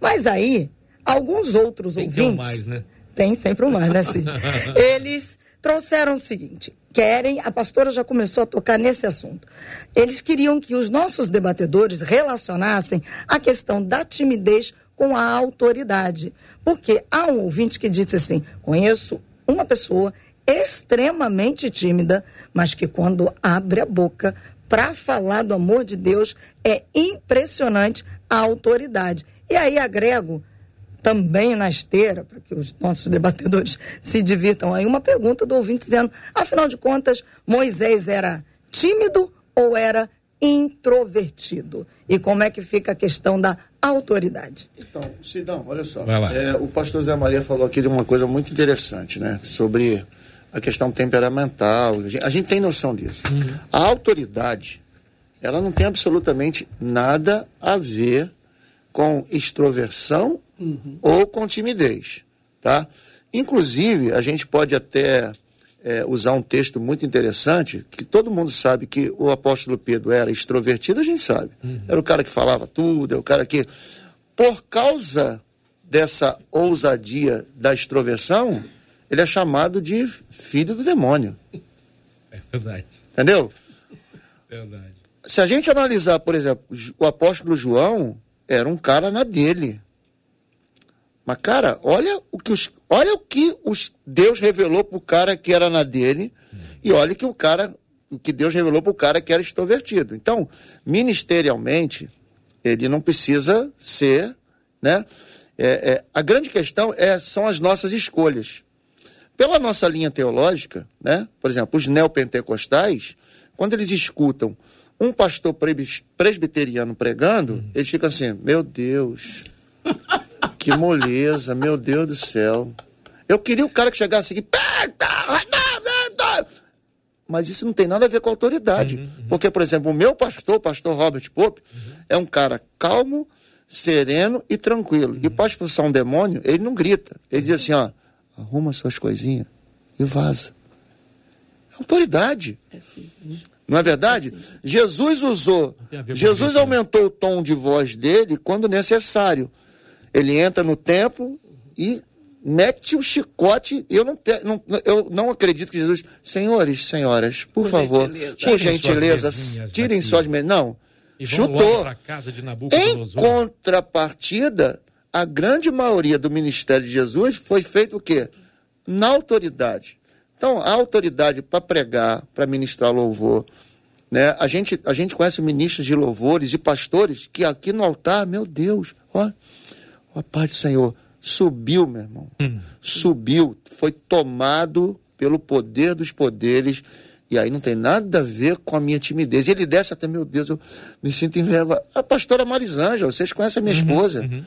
Mas aí, alguns outros Tem ouvintes. Mais, né? Tem sempre um mais, né, Cid? [LAUGHS] Eles trouxeram o seguinte: querem, a pastora já começou a tocar nesse assunto. Eles queriam que os nossos debatedores relacionassem a questão da timidez com a autoridade. Porque há um ouvinte que disse assim: conheço uma pessoa extremamente tímida, mas que quando abre a boca para falar do amor de Deus é impressionante a autoridade. E aí agrego também na esteira, para que os nossos debatedores [LAUGHS] se divirtam aí, uma pergunta do ouvinte dizendo: afinal de contas, Moisés era tímido ou era introvertido? E como é que fica a questão da autoridade? Então, Sidão, olha só. É, o pastor Zé Maria falou aqui de uma coisa muito interessante, né? Sobre a questão temperamental. A gente tem noção disso. Uhum. A autoridade, ela não tem absolutamente nada a ver com extroversão uhum. ou com timidez, tá? Inclusive, a gente pode até é, usar um texto muito interessante, que todo mundo sabe que o apóstolo Pedro era extrovertido, a gente sabe. Uhum. Era o cara que falava tudo, é o cara que. Por causa dessa ousadia da extroversão, ele é chamado de filho do demônio. [LAUGHS] É verdade. Entendeu? Verdade. Se a gente analisar, por exemplo, o apóstolo João era um cara na dele. Mas, cara, olha o que, os, olha o que os, Deus revelou pro cara que era na dele e olha que o cara, que Deus revelou pro cara que era extrovertido. Então, ministerialmente, ele não precisa ser, né? É, é, a grande questão é, são as nossas escolhas. Pela nossa linha teológica, né? Por exemplo, os neopentecostais, quando eles escutam um pastor presbiteriano pregando, eles ficam assim, meu Deus, [LAUGHS] que moleza, meu Deus do céu. Eu queria o cara que chegasse aqui. Mas isso não tem nada a ver com autoridade. Uhum, uhum. Porque, por exemplo, o meu pastor, o pastor Robert Pope, uhum. é um cara calmo, sereno e tranquilo. E para expulsar um demônio, ele não grita. Ele diz assim: ó, arruma suas coisinhas e vaza. É autoridade. É assim. Não é verdade? É. Jesus usou, Jesus aumentou o tom de voz dele quando necessário. Ele entra no templo e mete o chicote. Eu não, não, eu não acredito que Jesus. Senhores, senhoras, por, por favor, gentileza. por gentileza, tirem suas mesas. Não. chutou. Em contrapartida, a grande maioria do ministério de Jesus foi feito o quê? Na autoridade. Então, a autoridade para pregar, para ministrar louvor, né? A gente, a gente conhece ministros de louvores e pastores que aqui no altar, meu Deus, ó, ó paz do Senhor, subiu, meu irmão. Hum. Subiu, foi tomado pelo poder dos poderes. E aí não tem nada a ver com a minha timidez. E ele desce até, meu Deus, eu me sinto envergonhado. A pastora Marisângela, vocês conhecem a minha uhum, esposa. Uhum.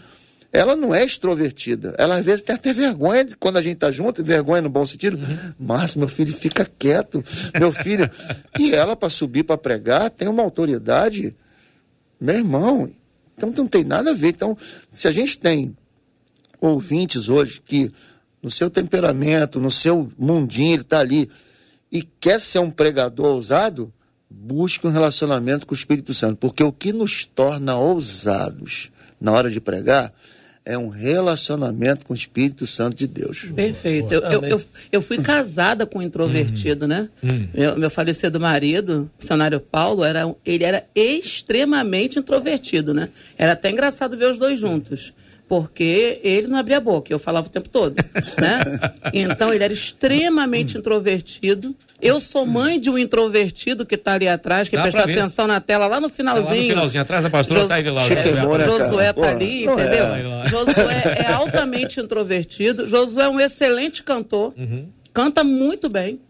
Ela não é extrovertida. Ela às vezes tem até vergonha de, quando a gente tá junto, vergonha no bom sentido. Uhum. Márcio, meu filho, fica quieto. Meu filho. [LAUGHS] e ela, para subir para pregar, tem uma autoridade. Meu irmão. Então não tem nada a ver. Então, se a gente tem ouvintes hoje que, no seu temperamento, no seu mundinho, ele está ali e quer ser um pregador ousado, busque um relacionamento com o Espírito Santo. Porque o que nos torna ousados na hora de pregar é um relacionamento com o Espírito Santo de Deus. Perfeito. Eu, eu, eu, eu fui casada com um introvertido, né? Hum. Meu, meu falecido marido, o missionário Paulo, era, ele era extremamente introvertido, né? Era até engraçado ver os dois juntos porque ele não abria a boca, eu falava o tempo todo, né? Então ele era extremamente introvertido. Eu sou mãe de um introvertido que está ali atrás, que prestou atenção na tela lá no finalzinho. Tá lá no finalzinho, atrás da pastora Jos... tá ele lá. É, Josué está ali, Pô, entendeu? É. Josué é altamente introvertido. Josué é um excelente cantor, uhum. canta muito bem.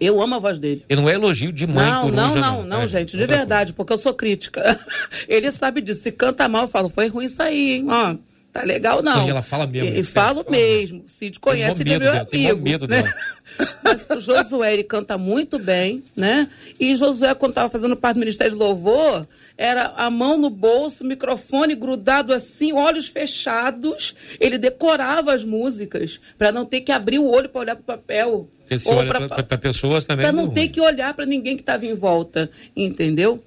Eu amo a voz dele. Ele não é elogio de mãe Não, não, não, não, não, é, gente, de verdade, coisa. porque eu sou crítica. [LAUGHS] Ele sabe disso. Se canta mal, eu falo, foi ruim isso aí, hein? Ó, tá legal não. E ela fala mesmo. E, falo mesmo. Cid conhece de meu amigo. Tem medo né? dela. [LAUGHS] Mas o Josué, ele canta muito bem, né? E Josué, quando estava fazendo parte do Ministério de Louvor, era a mão no bolso, microfone grudado assim, olhos fechados. Ele decorava as músicas para não ter que abrir o olho para olhar para o papel. Ou para pessoas também. Para não ter que olhar para ninguém que estava em volta, entendeu?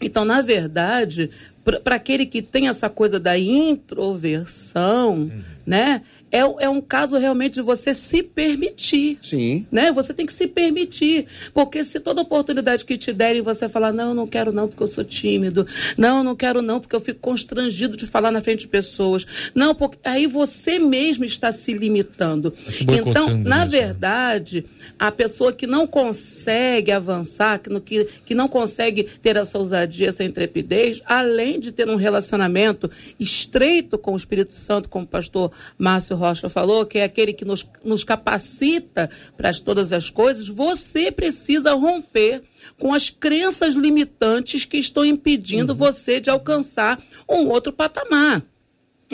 Então, na verdade, para aquele que tem essa coisa da introversão, uhum. né? É, é um caso realmente de você se permitir. Sim. Né? Você tem que se permitir. Porque se toda oportunidade que te derem você falar, não, eu não quero não porque eu sou tímido. Não, eu não quero não porque eu fico constrangido de falar na frente de pessoas. Não, porque aí você mesmo está se limitando. Se então, na verdade, a pessoa que não consegue avançar, que, que, que não consegue ter essa ousadia, essa intrepidez, além de ter um relacionamento estreito com o Espírito Santo, como o pastor Márcio Rocha falou, que é aquele que nos, nos capacita para todas as coisas, você precisa romper com as crenças limitantes que estão impedindo uhum. você de alcançar um outro patamar.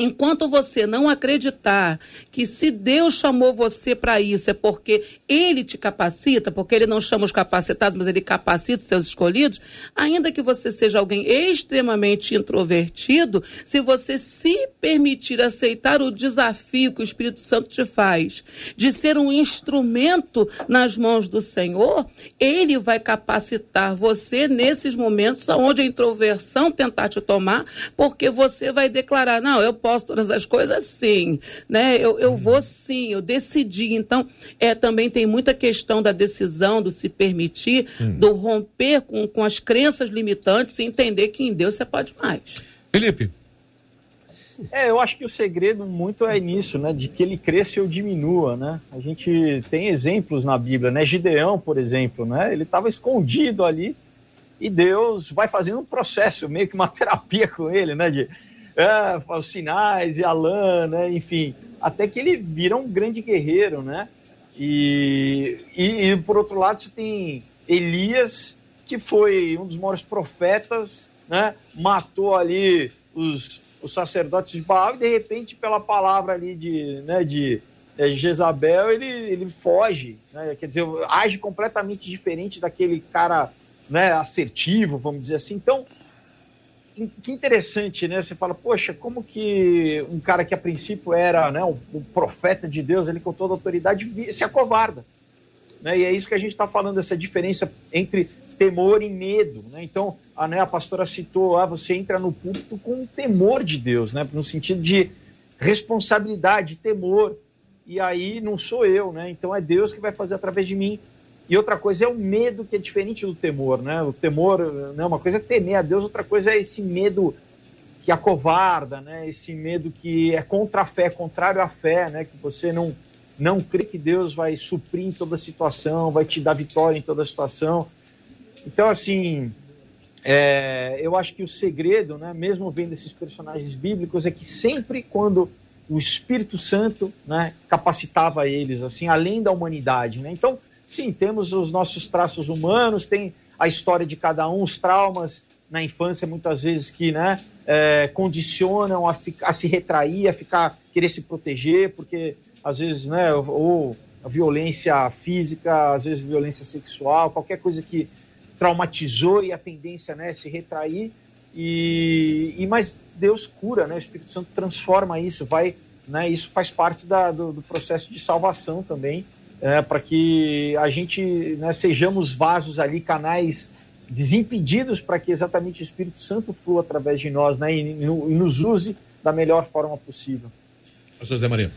Enquanto você não acreditar que se Deus chamou você para isso é porque Ele te capacita, porque Ele não chama os capacitados, mas Ele capacita os seus escolhidos, ainda que você seja alguém extremamente introvertido, se você se permitir aceitar o desafio que o Espírito Santo te faz de ser um instrumento nas mãos do Senhor, Ele vai capacitar você nesses momentos onde a introversão tentar te tomar, porque você vai declarar: não, eu posso todas as coisas, sim. Né? Eu, eu vou sim, eu decidi. Então, é, também tem muita questão da decisão, do se permitir, hum. do romper com, com as crenças limitantes e entender que em Deus você pode mais. Felipe. É, eu acho que o segredo muito é nisso, né? De que ele cresça ou diminua, né? A gente tem exemplos na Bíblia, né? Gideão, por exemplo, né? Ele estava escondido ali e Deus vai fazendo um processo, meio que uma [LAUGHS] terapia com ele, né? De, é, os sinais e Alan, né? Enfim, até que ele vira um grande guerreiro, né? E, e, e, por outro lado você tem Elias, que foi um dos maiores profetas, né? Matou ali os, os sacerdotes de Baal e de repente pela palavra ali de, né, de é, Jezabel ele, ele foge, né? Quer dizer, age completamente diferente daquele cara né, assertivo, vamos dizer assim. Então, que interessante, né? Você fala, poxa, como que um cara que a princípio era né, o, profeta de Deus, ele com toda autoridade, se acovarda. Né? E é isso que a gente está falando, essa diferença entre temor e medo. Né? Então, a, né, a pastora citou, ah, você entra no púlpito com temor de Deus, né? no sentido de responsabilidade, temor. E aí não sou eu, né? Então é Deus que vai fazer através de mim. E outra coisa é o medo, que é diferente do temor, né? O temor, né, uma coisa é temer a Deus, outra coisa é esse medo que acovarda, né? Esse medo que é contra a fé, contrário à fé, né? Que você não não crer que Deus vai suprir em toda situação, vai te dar vitória em toda situação. Então, assim, é, eu acho que o segredo, né, mesmo vendo esses personagens bíblicos, é que sempre quando o Espírito Santo né, capacitava eles, assim, além da humanidade. Né? Então, sim, temos os nossos traços humanos, tem a história de cada um, os traumas na infância, muitas vezes, que né, é, condicionam a, a se retrair, a ficar, querer se proteger, porque às vezes, né, ou violência física, às vezes violência sexual, qualquer coisa que traumatizou e a tendência né, é se retrair. E, e mas Deus cura, né? O Espírito Santo transforma isso, vai, né? Isso faz parte da, do, do processo de salvação também, é, para que a gente né, sejamos vasos ali, canais desimpedidos para que exatamente o Espírito Santo flua através de nós, né? E, e, e nos use da melhor forma possível. Pastor Zé Maria.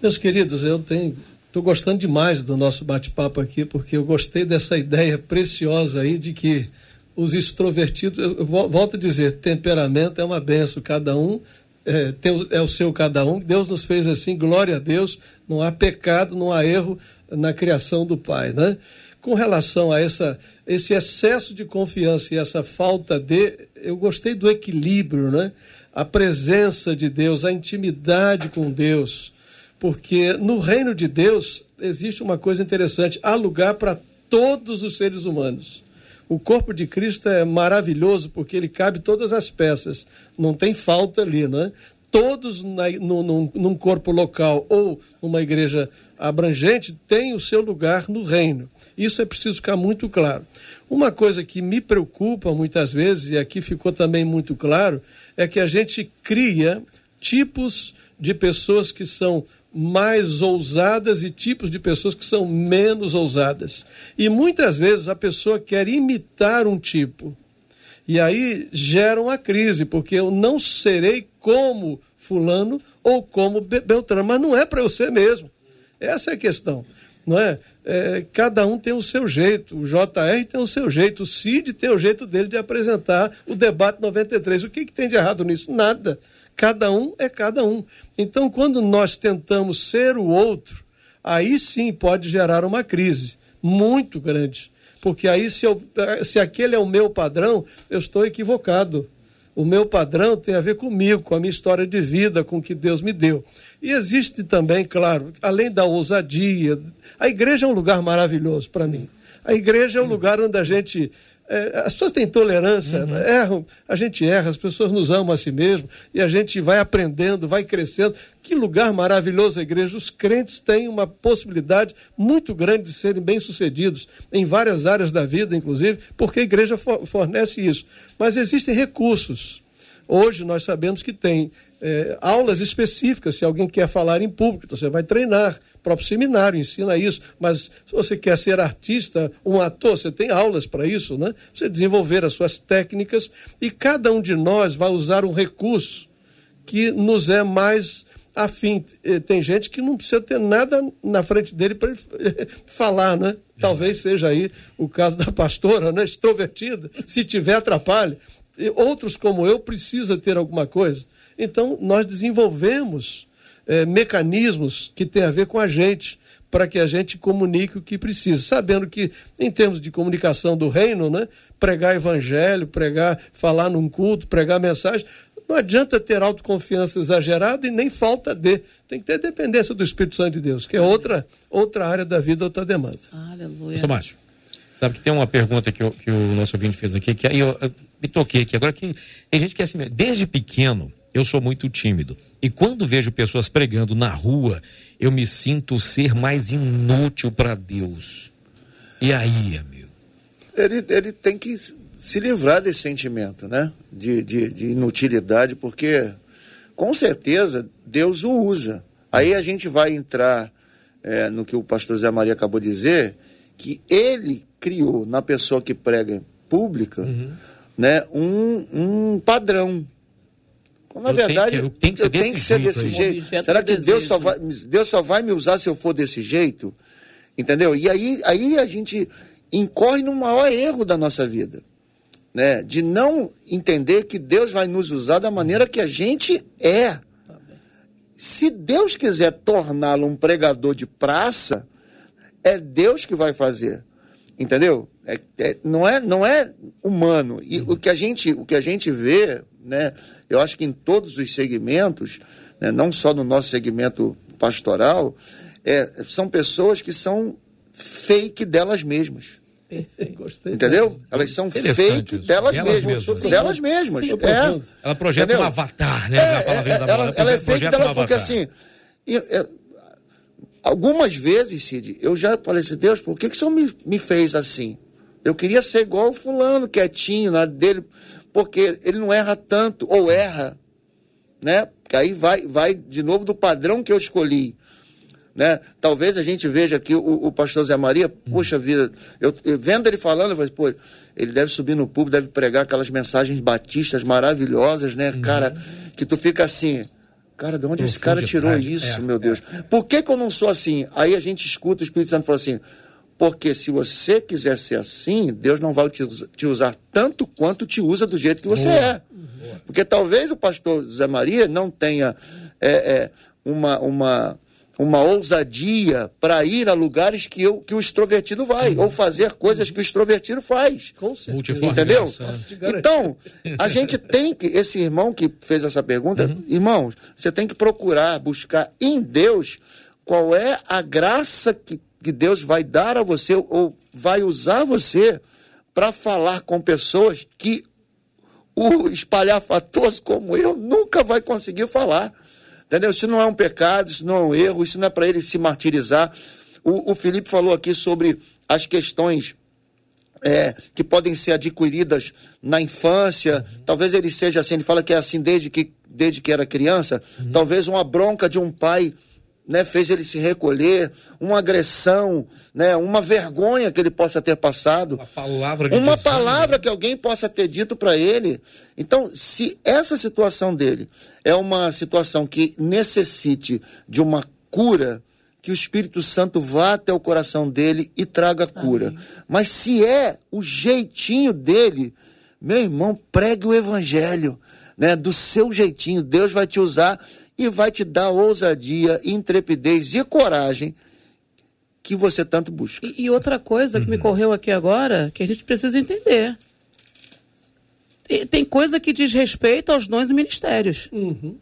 Meus queridos, eu tenho Estou gostando demais do nosso bate-papo aqui, porque eu gostei dessa ideia preciosa aí de que os extrovertidos, eu volto a dizer, temperamento é uma benção, cada um é, é o seu cada um. Deus nos fez assim, glória a Deus, não há pecado, não há erro na criação do Pai, né? Com relação a essa, esse excesso de confiança e essa falta de, eu gostei do equilíbrio, né? A presença de Deus, a intimidade com Deus porque no reino de Deus existe uma coisa interessante: há lugar para todos os seres humanos. O corpo de Cristo é maravilhoso porque ele cabe todas as peças, não tem falta ali, né? Todos na, no, num, num corpo local ou numa igreja abrangente têm o seu lugar no reino. Isso é preciso ficar muito claro. Uma coisa que me preocupa muitas vezes, e aqui ficou também muito claro, é que a gente cria tipos de pessoas que são mais ousadas e tipos de pessoas que são menos ousadas. E muitas vezes a pessoa quer imitar um tipo. E aí gera uma crise, porque eu não serei como Fulano ou como Beltrano, mas não é para eu ser mesmo. Essa é a questão. Não é? é? Cada um tem o seu jeito. O JR tem o seu jeito. O Cid tem o jeito dele de apresentar o debate 93. O que, que tem de errado nisso? Nada. Cada um é cada um. Então, quando nós tentamos ser o outro, aí sim pode gerar uma crise muito grande. Porque aí, se, eu, se aquele é o meu padrão, eu estou equivocado. O meu padrão tem a ver comigo, com a minha história de vida, com o que Deus me deu. E existe também, claro, além da ousadia, a igreja é um lugar maravilhoso para mim. A igreja é um lugar onde a gente é, as pessoas têm tolerância, uhum. né? erram, a gente erra, as pessoas nos amam a si mesmo e a gente vai aprendendo, vai crescendo. Que lugar maravilhoso a igreja. Os crentes têm uma possibilidade muito grande de serem bem-sucedidos em várias áreas da vida, inclusive, porque a igreja fornece isso. Mas existem recursos. Hoje nós sabemos que tem é, aulas específicas, se alguém quer falar em público, então você vai treinar. O próprio seminário ensina isso, mas se você quer ser artista, um ator, você tem aulas para isso, né? Você desenvolver as suas técnicas e cada um de nós vai usar um recurso que nos é mais afim. Tem gente que não precisa ter nada na frente dele para [LAUGHS] falar, né? Talvez seja aí o caso da pastora, né? Extrovertida, se tiver atrapalhe. Outros como eu precisa ter alguma coisa. Então, nós desenvolvemos é, mecanismos que têm a ver com a gente, para que a gente comunique o que precisa, sabendo que, em termos de comunicação do reino, né, pregar evangelho, pregar, falar num culto, pregar mensagem, não adianta ter autoconfiança exagerada e nem falta de. Tem que ter dependência do Espírito Santo de Deus, que é outra, outra área da vida, outra demanda. Aleluia. Sou Márcio, sabe que tem uma pergunta que, eu, que o nosso ouvinte fez aqui, que aí eu, eu me toquei aqui. Agora, que, tem gente que é assim, desde pequeno, eu sou muito tímido. E quando vejo pessoas pregando na rua, eu me sinto ser mais inútil para Deus. E aí, amigo? Ele, ele tem que se livrar desse sentimento, né? De, de, de inutilidade, porque com certeza Deus o usa. Aí a gente vai entrar é, no que o pastor Zé Maria acabou de dizer, que ele criou na pessoa que prega pública uhum. né, um, um padrão na verdade, eu tenho que, eu tenho que ser desse jeito. jeito. Será que Deus só, vai, Deus só vai me usar se eu for desse jeito? Entendeu? E aí, aí a gente incorre no maior erro da nossa vida. Né? De não entender que Deus vai nos usar da maneira que a gente é. se Deus quiser torná-lo um pregador de praça, é Deus que vai fazer. Entendeu? É, é, não, é, não é humano. E o que a gente, o que a gente vê, né, eu acho que em todos os segmentos, né, não só no nosso segmento pastoral, é, são pessoas que são fake delas mesmas. Gostei Entendeu? Elas são fake delas mesmas. Delas mesmas. É. Ela projeta Entendeu? um avatar, né? É, é, ela, ela, ela é fake dela um porque assim. É, algumas vezes, Cid, eu já falei assim, Deus, por que, que o Senhor me, me fez assim? Eu queria ser igual o fulano, quietinho, na dele, porque ele não erra tanto, ou erra, né? Que aí vai, vai de novo do padrão que eu escolhi. Né? Talvez a gente veja aqui o, o pastor Zé Maria, puxa vida, eu, eu vendo ele falando, eu falei, pô, ele deve subir no público, deve pregar aquelas mensagens batistas maravilhosas, né, uhum. cara, que tu fica assim, cara, de onde esse cara tirou isso, é, meu Deus? É. Por que, que eu não sou assim? Aí a gente escuta o Espírito Santo falar assim, porque se você quiser ser assim, Deus não vai te, te usar tanto quanto te usa do jeito que você Boa. é. Boa. Porque talvez o pastor Zé Maria não tenha é, é, uma, uma uma ousadia para ir a lugares que, eu, que o extrovertido vai, ou fazer coisas que o extrovertido faz. Com certeza. Entendeu? Então, a gente tem que, esse irmão que fez essa pergunta, uhum. irmãos, você tem que procurar, buscar em Deus qual é a graça que, que Deus vai dar a você, ou vai usar você para falar com pessoas que o espalhafatoso como eu nunca vai conseguir falar. Entendeu? Isso não é um pecado, isso não é um erro, isso não é para ele se martirizar. O, o Felipe falou aqui sobre as questões é, que podem ser adquiridas na infância. Uhum. Talvez ele seja assim, ele fala que é assim desde que, desde que era criança. Uhum. Talvez uma bronca de um pai né, fez ele se recolher, uma agressão, né, uma vergonha que ele possa ter passado, uma palavra, de uma palavra que alguém possa ter dito para ele. Então, se essa situação dele é uma situação que necessite de uma cura, que o Espírito Santo vá até o coração dele e traga cura. Amém. Mas se é o jeitinho dele, meu irmão, pregue o evangelho, né? Do seu jeitinho, Deus vai te usar e vai te dar ousadia, intrepidez e coragem que você tanto busca. E, e outra coisa que uhum. me correu aqui agora, que a gente precisa entender. Tem, tem coisa que diz respeito aos dons e ministérios. Uhum.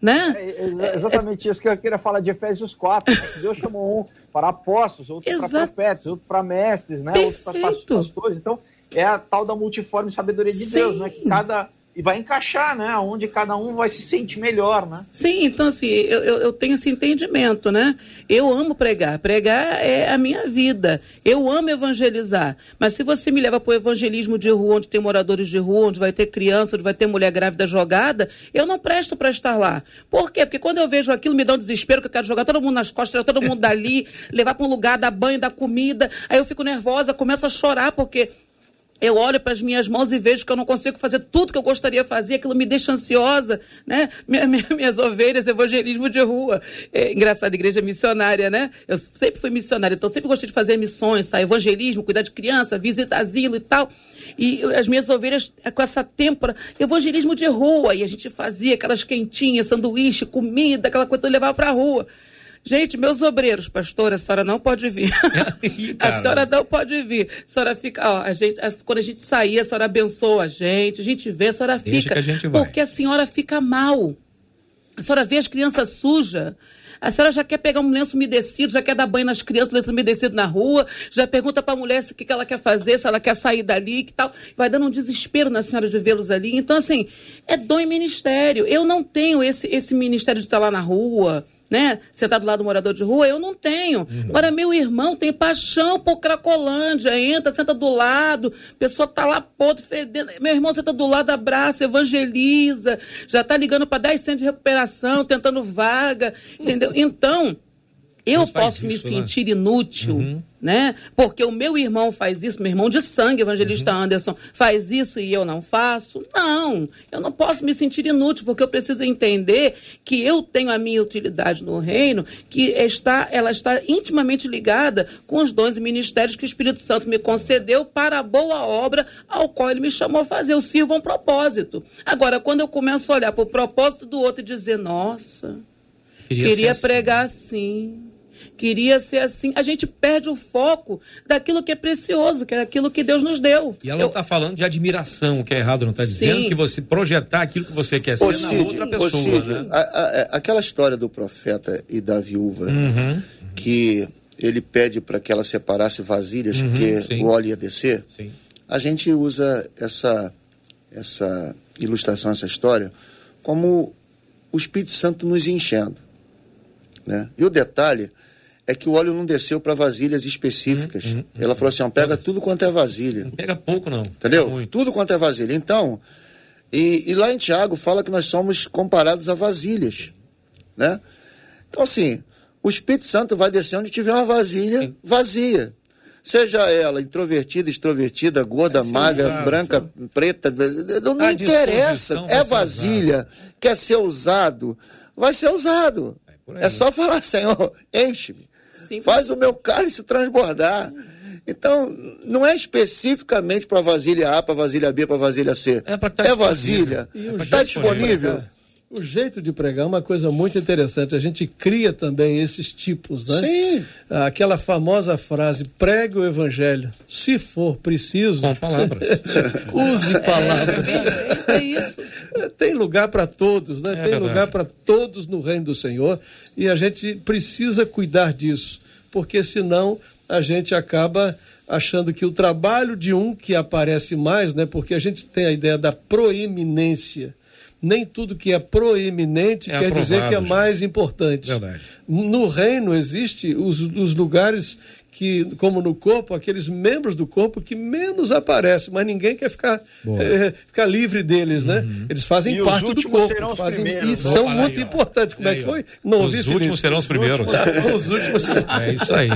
Né? É, é, exatamente é, isso que eu queria falar de Efésios 4. Deus chamou um para apóstolos, outro para profetas, outro para mestres, né? outro para pastores. Então, é a tal da multiforme sabedoria de Sim. Deus, né? Que cada e vai encaixar, né? Onde cada um vai se sentir melhor, né? Sim, então assim, eu, eu, eu, tenho esse entendimento, né? Eu amo pregar. Pregar é a minha vida. Eu amo evangelizar. Mas se você me leva para o evangelismo de rua, onde tem moradores de rua, onde vai ter criança, onde vai ter mulher grávida jogada, eu não presto para estar lá. Por quê? Porque quando eu vejo aquilo, me dá um desespero que eu quero jogar todo mundo nas costas, todo mundo dali, [LAUGHS] levar para um lugar, dar banho, dar comida. Aí eu fico nervosa, começo a chorar, porque eu olho para as minhas mãos e vejo que eu não consigo fazer tudo que eu gostaria de fazer, aquilo me deixa ansiosa, né? Minha, [LAUGHS] minha, minhas ovelhas, evangelismo de rua. É, engraçado, igreja missionária, né? Eu sempre fui missionária, então sempre gostei de fazer missões, sabe? evangelismo, cuidar de criança, visita asilo e tal. E as minhas ovelhas, é, com essa têmpora, evangelismo de rua, e a gente fazia aquelas quentinhas, sanduíche, comida, aquela coisa que eu levava para a rua. Gente, meus obreiros, pastor, a senhora não pode vir. [LAUGHS] a senhora não pode vir. A senhora fica, ó, a gente, a, quando a gente sair, a senhora abençoa a gente, a gente vê, a senhora Deixa fica. A gente porque a senhora fica mal. A senhora vê as crianças sujas. A senhora já quer pegar um lenço umedecido, já quer dar banho nas crianças, lenço umedecido na rua, já pergunta para a mulher o que, que ela quer fazer, se ela quer sair dali, que tal. Vai dando um desespero na senhora de vê-los ali. Então, assim, é dom e ministério. Eu não tenho esse, esse ministério de estar lá na rua, né, sentado lá do morador de rua, eu não tenho. Uhum. Agora, meu irmão tem paixão por Cracolândia, entra, senta do lado, pessoa tá lá podre, fedendo. Meu irmão senta do lado, abraça, evangeliza, já tá ligando para 10 centros de recuperação, tentando vaga, entendeu? Então, eu posso isso, me né? sentir inútil. Uhum né? Porque o meu irmão faz isso, meu irmão de sangue, evangelista uhum. Anderson, faz isso e eu não faço. Não, eu não posso me sentir inútil, porque eu preciso entender que eu tenho a minha utilidade no reino, que está, ela está intimamente ligada com os dons e ministérios que o Espírito Santo me concedeu para a boa obra ao qual ele me chamou a fazer. Eu sirvo a um propósito. Agora, quando eu começo a olhar para o propósito do outro e dizer, nossa Queria, queria assim. pregar assim. Queria ser assim. A gente perde o foco daquilo que é precioso, que é aquilo que Deus nos deu. E ela Eu... não está falando de admiração, o que é errado, não está dizendo que você projetar aquilo que você quer ser Cid, na outra pessoa. Cid, né? a, a, aquela história do profeta e da viúva, uhum. que ele pede para que ela separasse vasilhas, uhum, porque sim. o óleo ia descer. Sim. A gente usa essa, essa ilustração, essa história, como o Espírito Santo nos enchendo. Né? E o detalhe é que o óleo não desceu para vasilhas específicas. Uhum, uhum, Ela falou assim: ó, pega tudo quanto é vasilha. Não pega pouco, não. Entendeu? Tudo quanto é vasilha. Então, e, e, lá em Tiago fala que nós somos comparados a vasilhas. Né? Então, assim, o Espírito Santo vai descer onde tiver uma vasilha vazia. Seja ela introvertida, extrovertida, gorda, magra, usado, branca, preta, não, não interessa. É vasilha, quer ser usado, vai ser usado. É, é só falar, Senhor, enche-me. Faz o meu cálice transbordar. Então, não é especificamente para vasilha A, para vasilha B, para vasilha C. É, tá é vasilha. Está disponível. O jeito de pregar é uma coisa muito interessante. A gente cria também esses tipos, né? Sim. Aquela famosa frase: pregue o evangelho. Se for preciso. Com palavras. [LAUGHS] use palavras. É, é isso. Tem lugar para todos, né? É Tem verdade. lugar para todos no reino do Senhor. E a gente precisa cuidar disso. Porque senão a gente acaba achando que o trabalho de um que aparece mais, né? Porque a gente tem a ideia da proeminência nem tudo que é proeminente é quer dizer que é mais importante. Verdade. No reino existe os, os lugares que, como no corpo, aqueles membros do corpo que menos aparecem, mas ninguém quer ficar, é, ficar livre deles, né? uhum. né? Eles fazem e parte do corpo. Fazem, e são muito aí, importantes. Como é que foi? Não, os últimos serão os primeiros. os últimos [LAUGHS] serão. É isso aí.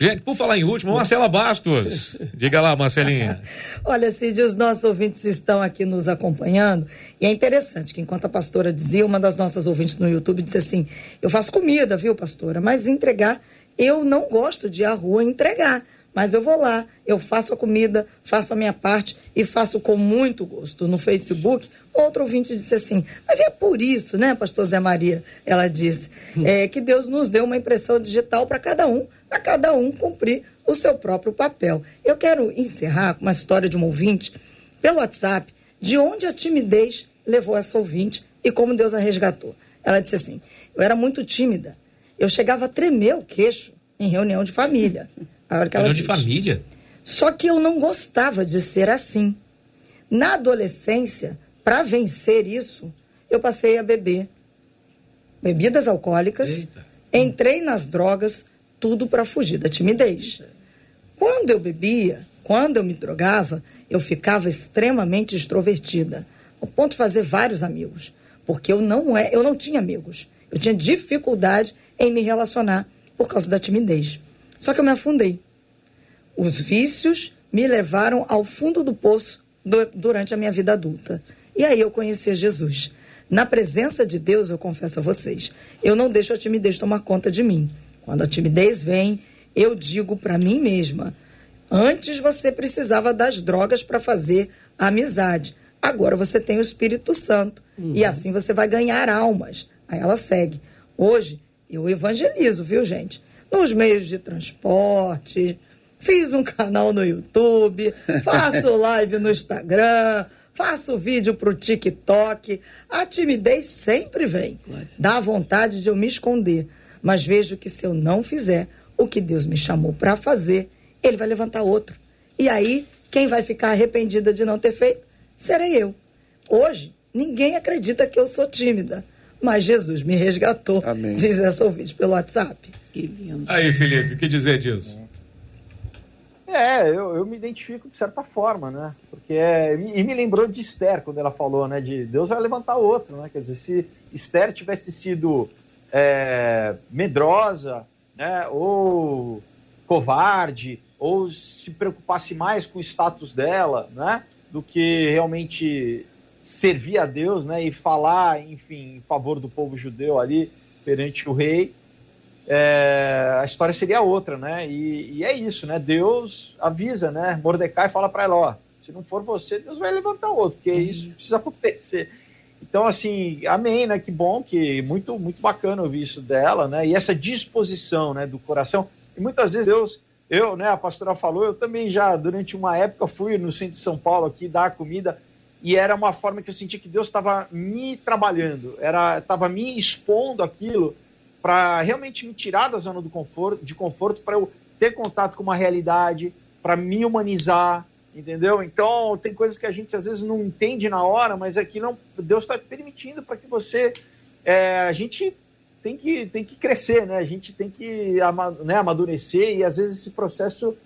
Gente, por falar em último, Marcela Bastos. Diga lá, Marcelinha. Olha, Cid, os nossos ouvintes estão aqui nos acompanhando. E é interessante que, enquanto a pastora dizia, uma das nossas ouvintes no YouTube disse assim: Eu faço comida, viu, pastora? Mas entregar eu não gosto de ir à rua entregar, mas eu vou lá, eu faço a comida, faço a minha parte e faço com muito gosto. No Facebook, outro ouvinte disse assim: Mas é por isso, né, Pastor Zé Maria? Ela disse é, que Deus nos deu uma impressão digital para cada um, para cada um cumprir o seu próprio papel. Eu quero encerrar com uma história de um ouvinte pelo WhatsApp, de onde a timidez levou essa ouvinte e como Deus a resgatou. Ela disse assim: Eu era muito tímida eu chegava a tremer o queixo em reunião de família. reunião de família? Só que eu não gostava de ser assim. Na adolescência, para vencer isso, eu passei a beber bebidas alcoólicas, Eita. entrei nas drogas, tudo para fugir da timidez. Quando eu bebia, quando eu me drogava, eu ficava extremamente extrovertida, ao ponto de fazer vários amigos, porque eu não é, eu não tinha amigos. Eu tinha dificuldade em me relacionar por causa da timidez. Só que eu me afundei. Os vícios me levaram ao fundo do poço do, durante a minha vida adulta. E aí eu conheci Jesus. Na presença de Deus, eu confesso a vocês, eu não deixo a timidez tomar conta de mim. Quando a timidez vem, eu digo para mim mesma: antes você precisava das drogas para fazer amizade. Agora você tem o Espírito Santo. Uhum. E assim você vai ganhar almas. Aí ela segue. Hoje eu evangelizo, viu, gente? Nos meios de transporte, fiz um canal no YouTube, [LAUGHS] faço live no Instagram, faço vídeo pro TikTok. A timidez sempre vem. Dá vontade de eu me esconder. Mas vejo que se eu não fizer o que Deus me chamou para fazer, ele vai levantar outro. E aí, quem vai ficar arrependida de não ter feito? Serei eu. Hoje, ninguém acredita que eu sou tímida mas Jesus me resgatou. Amém. Diz essa ouvinte pelo WhatsApp. Que lindo. Aí, Felipe, o que dizer disso? É, eu, eu me identifico de certa forma, né? Porque é, e me lembrou de Esther quando ela falou, né? De Deus vai levantar outro, né? Quer dizer, se Esther tivesse sido é, medrosa, né? Ou covarde, ou se preocupasse mais com o status dela, né? Do que realmente servir a Deus, né, e falar, enfim, em favor do povo judeu ali perante o rei, é, a história seria outra, né? E, e, é isso, né? Deus avisa, né? Mordecai fala para ela, ó, se não for você, Deus vai levantar outro, porque isso precisa acontecer. Então, assim, amém, né? Que bom, que muito, muito bacana ouvir isso dela, né? E essa disposição, né, do coração. E muitas vezes Deus, eu, né, a pastora falou, eu também já, durante uma época, fui no centro de São Paulo aqui dar comida e era uma forma que eu sentia que Deus estava me trabalhando, era estava me expondo aquilo para realmente me tirar da zona do conforto, de conforto, para eu ter contato com uma realidade, para me humanizar, entendeu? Então, tem coisas que a gente às vezes não entende na hora, mas aqui não, Deus está permitindo para que você, é, a gente tem que, tem que crescer, né? A gente tem que né, amadurecer e às vezes esse processo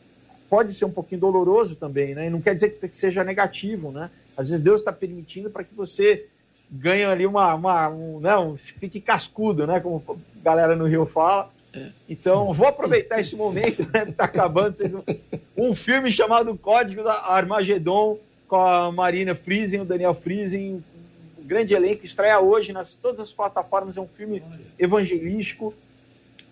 pode ser um pouquinho doloroso também, né? E não quer dizer que seja negativo, né? Às vezes Deus está permitindo para que você ganhe ali uma, uma um, não, né, fique cascudo, né? Como a galera no Rio fala. É. Então, vou aproveitar esse momento, né? Tá acabando. Um filme chamado Código da Armagedon, com a Marina Friesen, o Daniel Friesen, um grande elenco, estreia hoje nas todas as plataformas. É um filme evangelístico,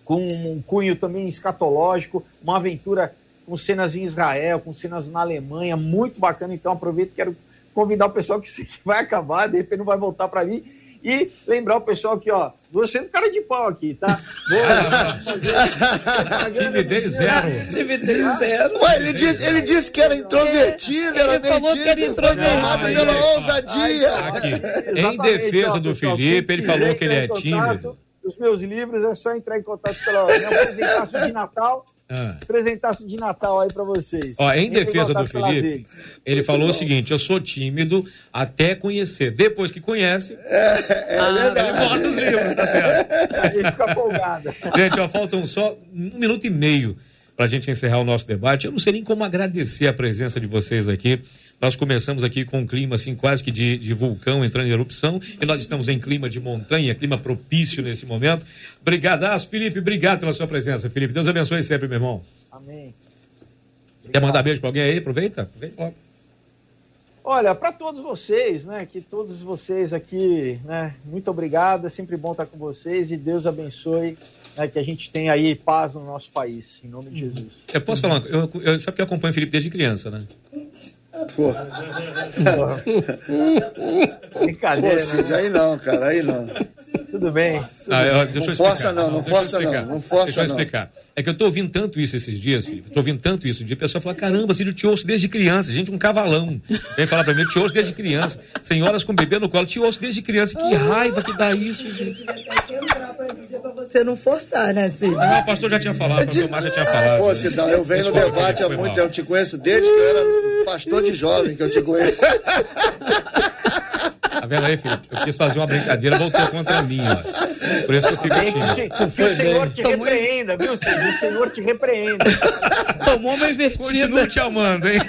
com um cunho também escatológico, uma aventura com cenas em Israel, com cenas na Alemanha, muito bacana. Então, aproveito, quero convidar o pessoal [LAUGHS] que vai acabar, de repente não vai voltar para mim e lembrar o pessoal que, ó, vou sendo cara de pau aqui, tá? [LAUGHS] Timidez zero. [LAUGHS] Timidez zero. Ué, ele disse, ele disse que era introvertido, é, era ele falou que era introvertido. pela ousadia. Aqui, em defesa do Felipe, ele falou que ele é tímido. Os meus livros é só entrar em contato pela minha apresentação de Natal ah. apresentasse de Natal aí para vocês. Ó, em defesa do Felipe, ele falou o seguinte: eu sou tímido até conhecer. Depois que conhece, é, é ah, ele mostra os livros, tá certo? [LAUGHS] Ele fica folgado. Gente, ó, faltam só um minuto e meio para a gente encerrar o nosso debate. Eu não sei nem como agradecer a presença de vocês aqui. Nós começamos aqui com um clima assim quase que de, de, vulcão entrando em erupção e nós estamos em clima de montanha, clima propício nesse momento. Obrigadaço, Felipe, obrigado pela sua presença, Felipe. Deus abençoe sempre, meu irmão. Amém. Obrigado. Quer mandar beijo para alguém aí? Aproveita, aproveita logo. Olha, para todos vocês, né, que todos vocês aqui, né, muito obrigado, é sempre bom estar com vocês e Deus abençoe, né, que a gente tenha aí paz no nosso país, em nome de Jesus. Eu posso falar, eu, eu, sabe que eu acompanho o Felipe desde criança, né? Pô. Brincadeira. Pô, Cid, né? aí não, cara, aí não. Tudo bem. Ah, eu, deixa não eu força não, não força não, não força Deixa eu explicar. É que eu tô ouvindo tanto isso esses dias, Felipe. Tô ouvindo tanto isso. De pessoa fala, caramba, Cid, eu te ouço desde criança. Gente, um cavalão. Vem falar pra mim, eu te ouço desde criança. Senhoras com bebê no colo, te ouço desde criança. Que raiva que dá isso, gente. Pra você não forçar, né, Cid? Ah, o pastor já tinha falado, o pastor Mar já tinha falado. Pô, Cidão, eu venho no debate há muito tempo. Eu te conheço desde que eu era pastor de jovem, que eu te conheço. Tá vendo aí, Felipe? Eu quis fazer uma brincadeira, voltou contra mim, ó. Por isso que eu fico tímido. Que o Senhor te Tomou... repreenda, viu, Cid? O Senhor te repreenda. Tomou uma invertida. Continua te amando, hein?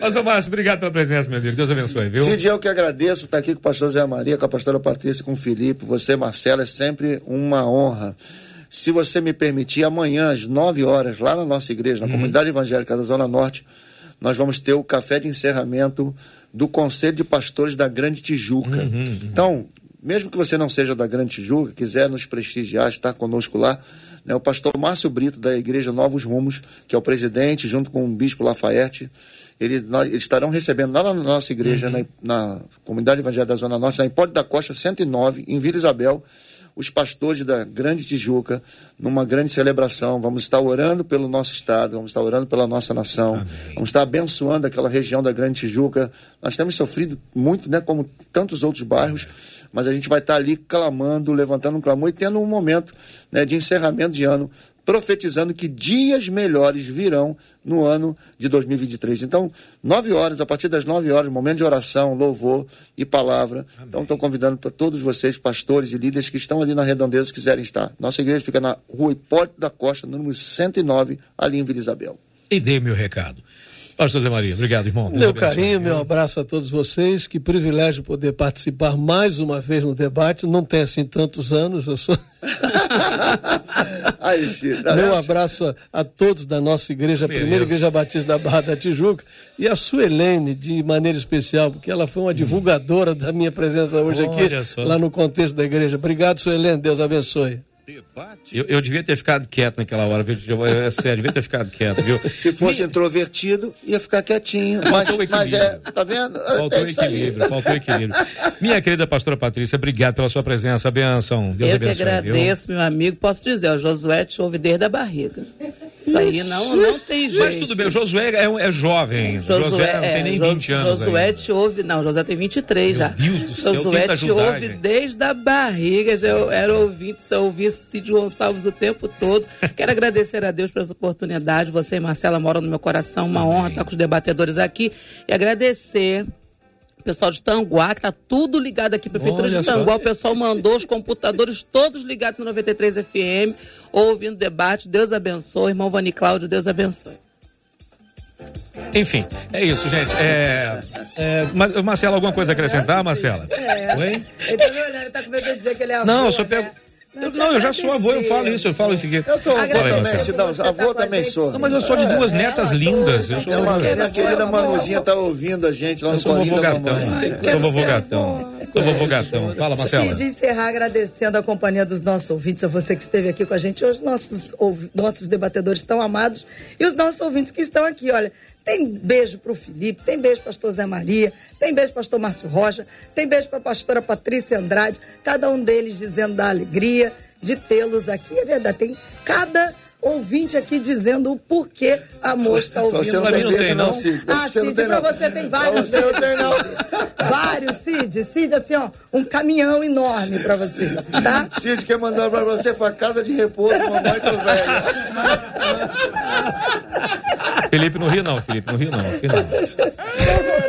Mas, Márcio, obrigado pela presença, meu amigo. Deus abençoe, viu? Cid, eu que agradeço estar aqui com o pastor Zé Maria, com a pastora Patrícia, com o Felipe. Você, Marcelo, é sempre uma honra. Se você me permitir, amanhã, às 9 horas, lá na nossa igreja, na uhum. comunidade evangélica da Zona Norte, nós vamos ter o café de encerramento do Conselho de Pastores da Grande Tijuca. Uhum, uhum. Então, mesmo que você não seja da Grande Tijuca, quiser nos prestigiar, estar conosco lá, né, o pastor Márcio Brito, da Igreja Novos Rumos, que é o presidente, junto com o bispo Lafayette, eles, nós, eles estarão recebendo lá na nossa igreja, uhum. na, na, Comunidade Evangélica da Zona Norte, na Hipólito da Costa 109, em Vila Isabel, os pastores da Grande Tijuca numa grande celebração. Vamos estar orando pelo nosso estado, vamos estar orando pela nossa nação, Amém. vamos estar abençoando aquela região da Grande Tijuca. Nós temos sofrido muito, né, como tantos outros bairros, mas a gente vai estar ali clamando, levantando um clamor e tendo um momento né, de encerramento de ano profetizando que dias melhores virão no ano de 2023. Então, nove horas, a partir das nove horas, momento de oração, louvor e palavra. Amém. Então, estou convidando para todos vocês, pastores e líderes que estão ali na redondeza, quiserem estar. Nossa igreja fica na rua Hipólito da Costa, número 109, ali em Vila Isabel. E dê meu recado. Pastor Zé Maria, obrigado, irmão. Deus meu abençoe. carinho, meu abraço a todos vocês. Que privilégio poder participar mais uma vez no debate. Não tem assim tantos anos, eu sou. [LAUGHS] Aí, tá meu abraço a, a, todos da nossa igreja, a primeira igreja batista da Barra da Tijuca, e a Suelene, de maneira especial, porque ela foi uma hum. divulgadora da minha presença hoje aqui, lá no contexto da igreja. Obrigado, Suelene, Deus abençoe. Eu, eu, devia ter ficado quieto naquela hora, viu? É sério, devia ter ficado quieto, viu? [LAUGHS] Se fosse Me... introvertido, ia ficar quietinho. Mas, mas é, tá vendo? Faltou é equilíbrio, faltou equilíbrio. Minha querida pastora Patrícia, obrigado pela sua presença, benção. Deus eu abençoe. Eu que agradeço, viu? meu amigo. Posso dizer, o Josué te ouve desde a barriga. Isso aí não, não tem jeito. Mas tudo bem, o Josué é, é jovem. Josué, Josué não tem nem 20 é, anos. Josué te ouve. Não, Josué tem 23 Meu já. Deus do céu, Josué te ouve desde a barriga. Já eu era ouvinte, eu ouvisse Cid Gonçalves o tempo todo. [LAUGHS] Quero agradecer a Deus por essa oportunidade. Você e Marcela moram no meu coração. Uma honra estar com os debatedores aqui. E agradecer pessoal de Tanguá, que tá tudo ligado aqui, Prefeitura Olha de Tanguá, só. o pessoal mandou os computadores todos ligados no 93 FM, ouvindo debate. Deus abençoe. Irmão Vani Cláudio, Deus abençoe. Enfim, é isso, gente. É, é, Marcela, alguma coisa a acrescentar, Marcela? É. Oi? Ele tá me olhando, ele tá com medo de dizer que ele é avô, Não, eu só pego. Né? Não, não eu já sou avô, eu falo isso, eu falo isso aqui. Eu sou avô também, dá, avô tá também sou. Não, mas eu sou de duas é, netas lindas. Eu sou é uma, minha querida Manuzinha tá ouvindo a gente lá no Eu sou vovô gatão. Sou vovô gatão. Sou vovô gatão. Fala, Marcela. E de encerrar agradecendo a companhia dos nossos ouvintes, a você que esteve aqui com a gente, os nossos, nossos debatedores tão amados e os nossos ouvintes que estão aqui, olha. Tem beijo para o Felipe, tem beijo para pastor Zé Maria, tem beijo para pastor Márcio Rocha, tem beijo para a pastora Patrícia Andrade, cada um deles dizendo da alegria de tê-los aqui. É verdade, tem cada ouvinte aqui dizendo o porquê a moça está ouvindo. Você não, tem, não tem, não, Cid. Ah, Cid, para você tem vários. Você não tem, não. [LAUGHS] Vários, Cid. Cid, assim, ó, um caminhão enorme para você, tá? [LAUGHS] Cid quer mandar para você foi casa de repouso, mamãe tô velha. Felipe no Rio não, Felipe no Rio não. [LAUGHS]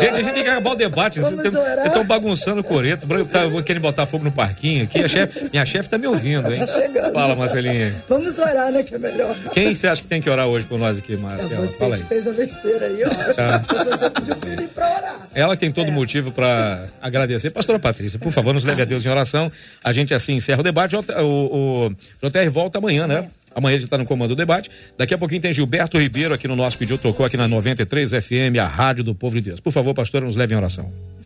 Gente, a gente tem que acabar o debate. Estão bagunçando o coreto, tá querendo botar fogo no parquinho aqui. A chef, minha chefe tá me ouvindo, hein? Tá Fala, Marcelinha. Vamos orar, né? Que é melhor. Quem você acha que tem que orar hoje por nós aqui, Marcela? É você Fala aí. fez a besteira aí, ó. Tá. Você pediu pra orar. Ela tem todo é. motivo para agradecer. Pastora Patrícia, por favor, nos leve a Deus em oração. A gente assim encerra o debate. O, o, o JR volta amanhã, né? É. Amanhã ele está no comando do debate. Daqui a pouquinho tem Gilberto Ribeiro aqui no nosso pedido, tocou aqui na 93 FM, a Rádio do Povo de Deus. Por favor, pastor, nos leve em oração.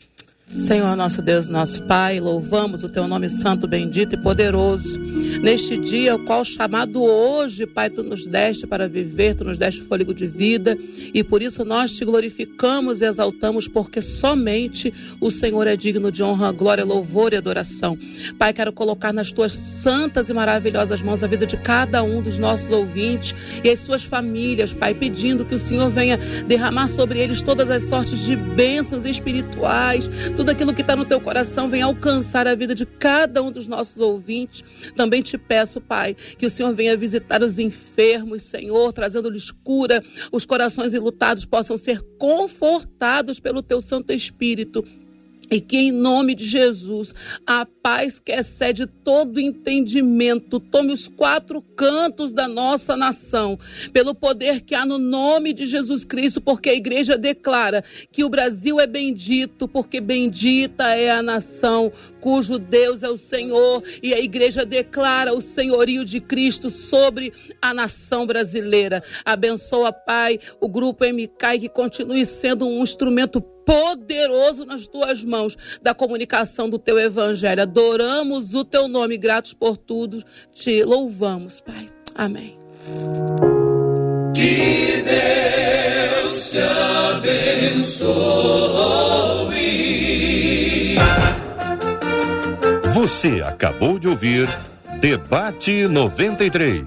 Senhor nosso Deus, nosso Pai, louvamos o teu nome santo, bendito e poderoso. Neste dia, o qual chamado hoje, Pai, tu nos deste para viver, tu nos deste fôlego de vida, e por isso nós te glorificamos e exaltamos, porque somente o Senhor é digno de honra, glória, louvor e adoração. Pai, quero colocar nas tuas santas e maravilhosas mãos a vida de cada um dos nossos ouvintes e as suas famílias, Pai, pedindo que o Senhor venha derramar sobre eles todas as sortes de bênçãos espirituais, tudo aquilo que está no teu coração venha alcançar a vida de cada um dos nossos ouvintes. Também te peço, Pai, que o Senhor venha visitar os enfermos, Senhor, trazendo-lhes cura, os corações ilutados possam ser confortados pelo teu Santo Espírito e que em nome de Jesus, a paz que excede todo entendimento, tome os quatro cantos da nossa nação, pelo poder que há no nome de Jesus Cristo, porque a igreja declara que o Brasil é bendito, porque bendita é a nação cujo Deus é o Senhor, e a igreja declara o senhorio de Cristo sobre a nação brasileira. Abençoa, Pai, o grupo MK que continue sendo um instrumento poderoso nas tuas mãos da comunicação do teu evangelho. Adoramos o teu nome, gratos por tudo, te louvamos, Pai. Amém. Que Deus te abençoe. Você acabou de ouvir Debate 93.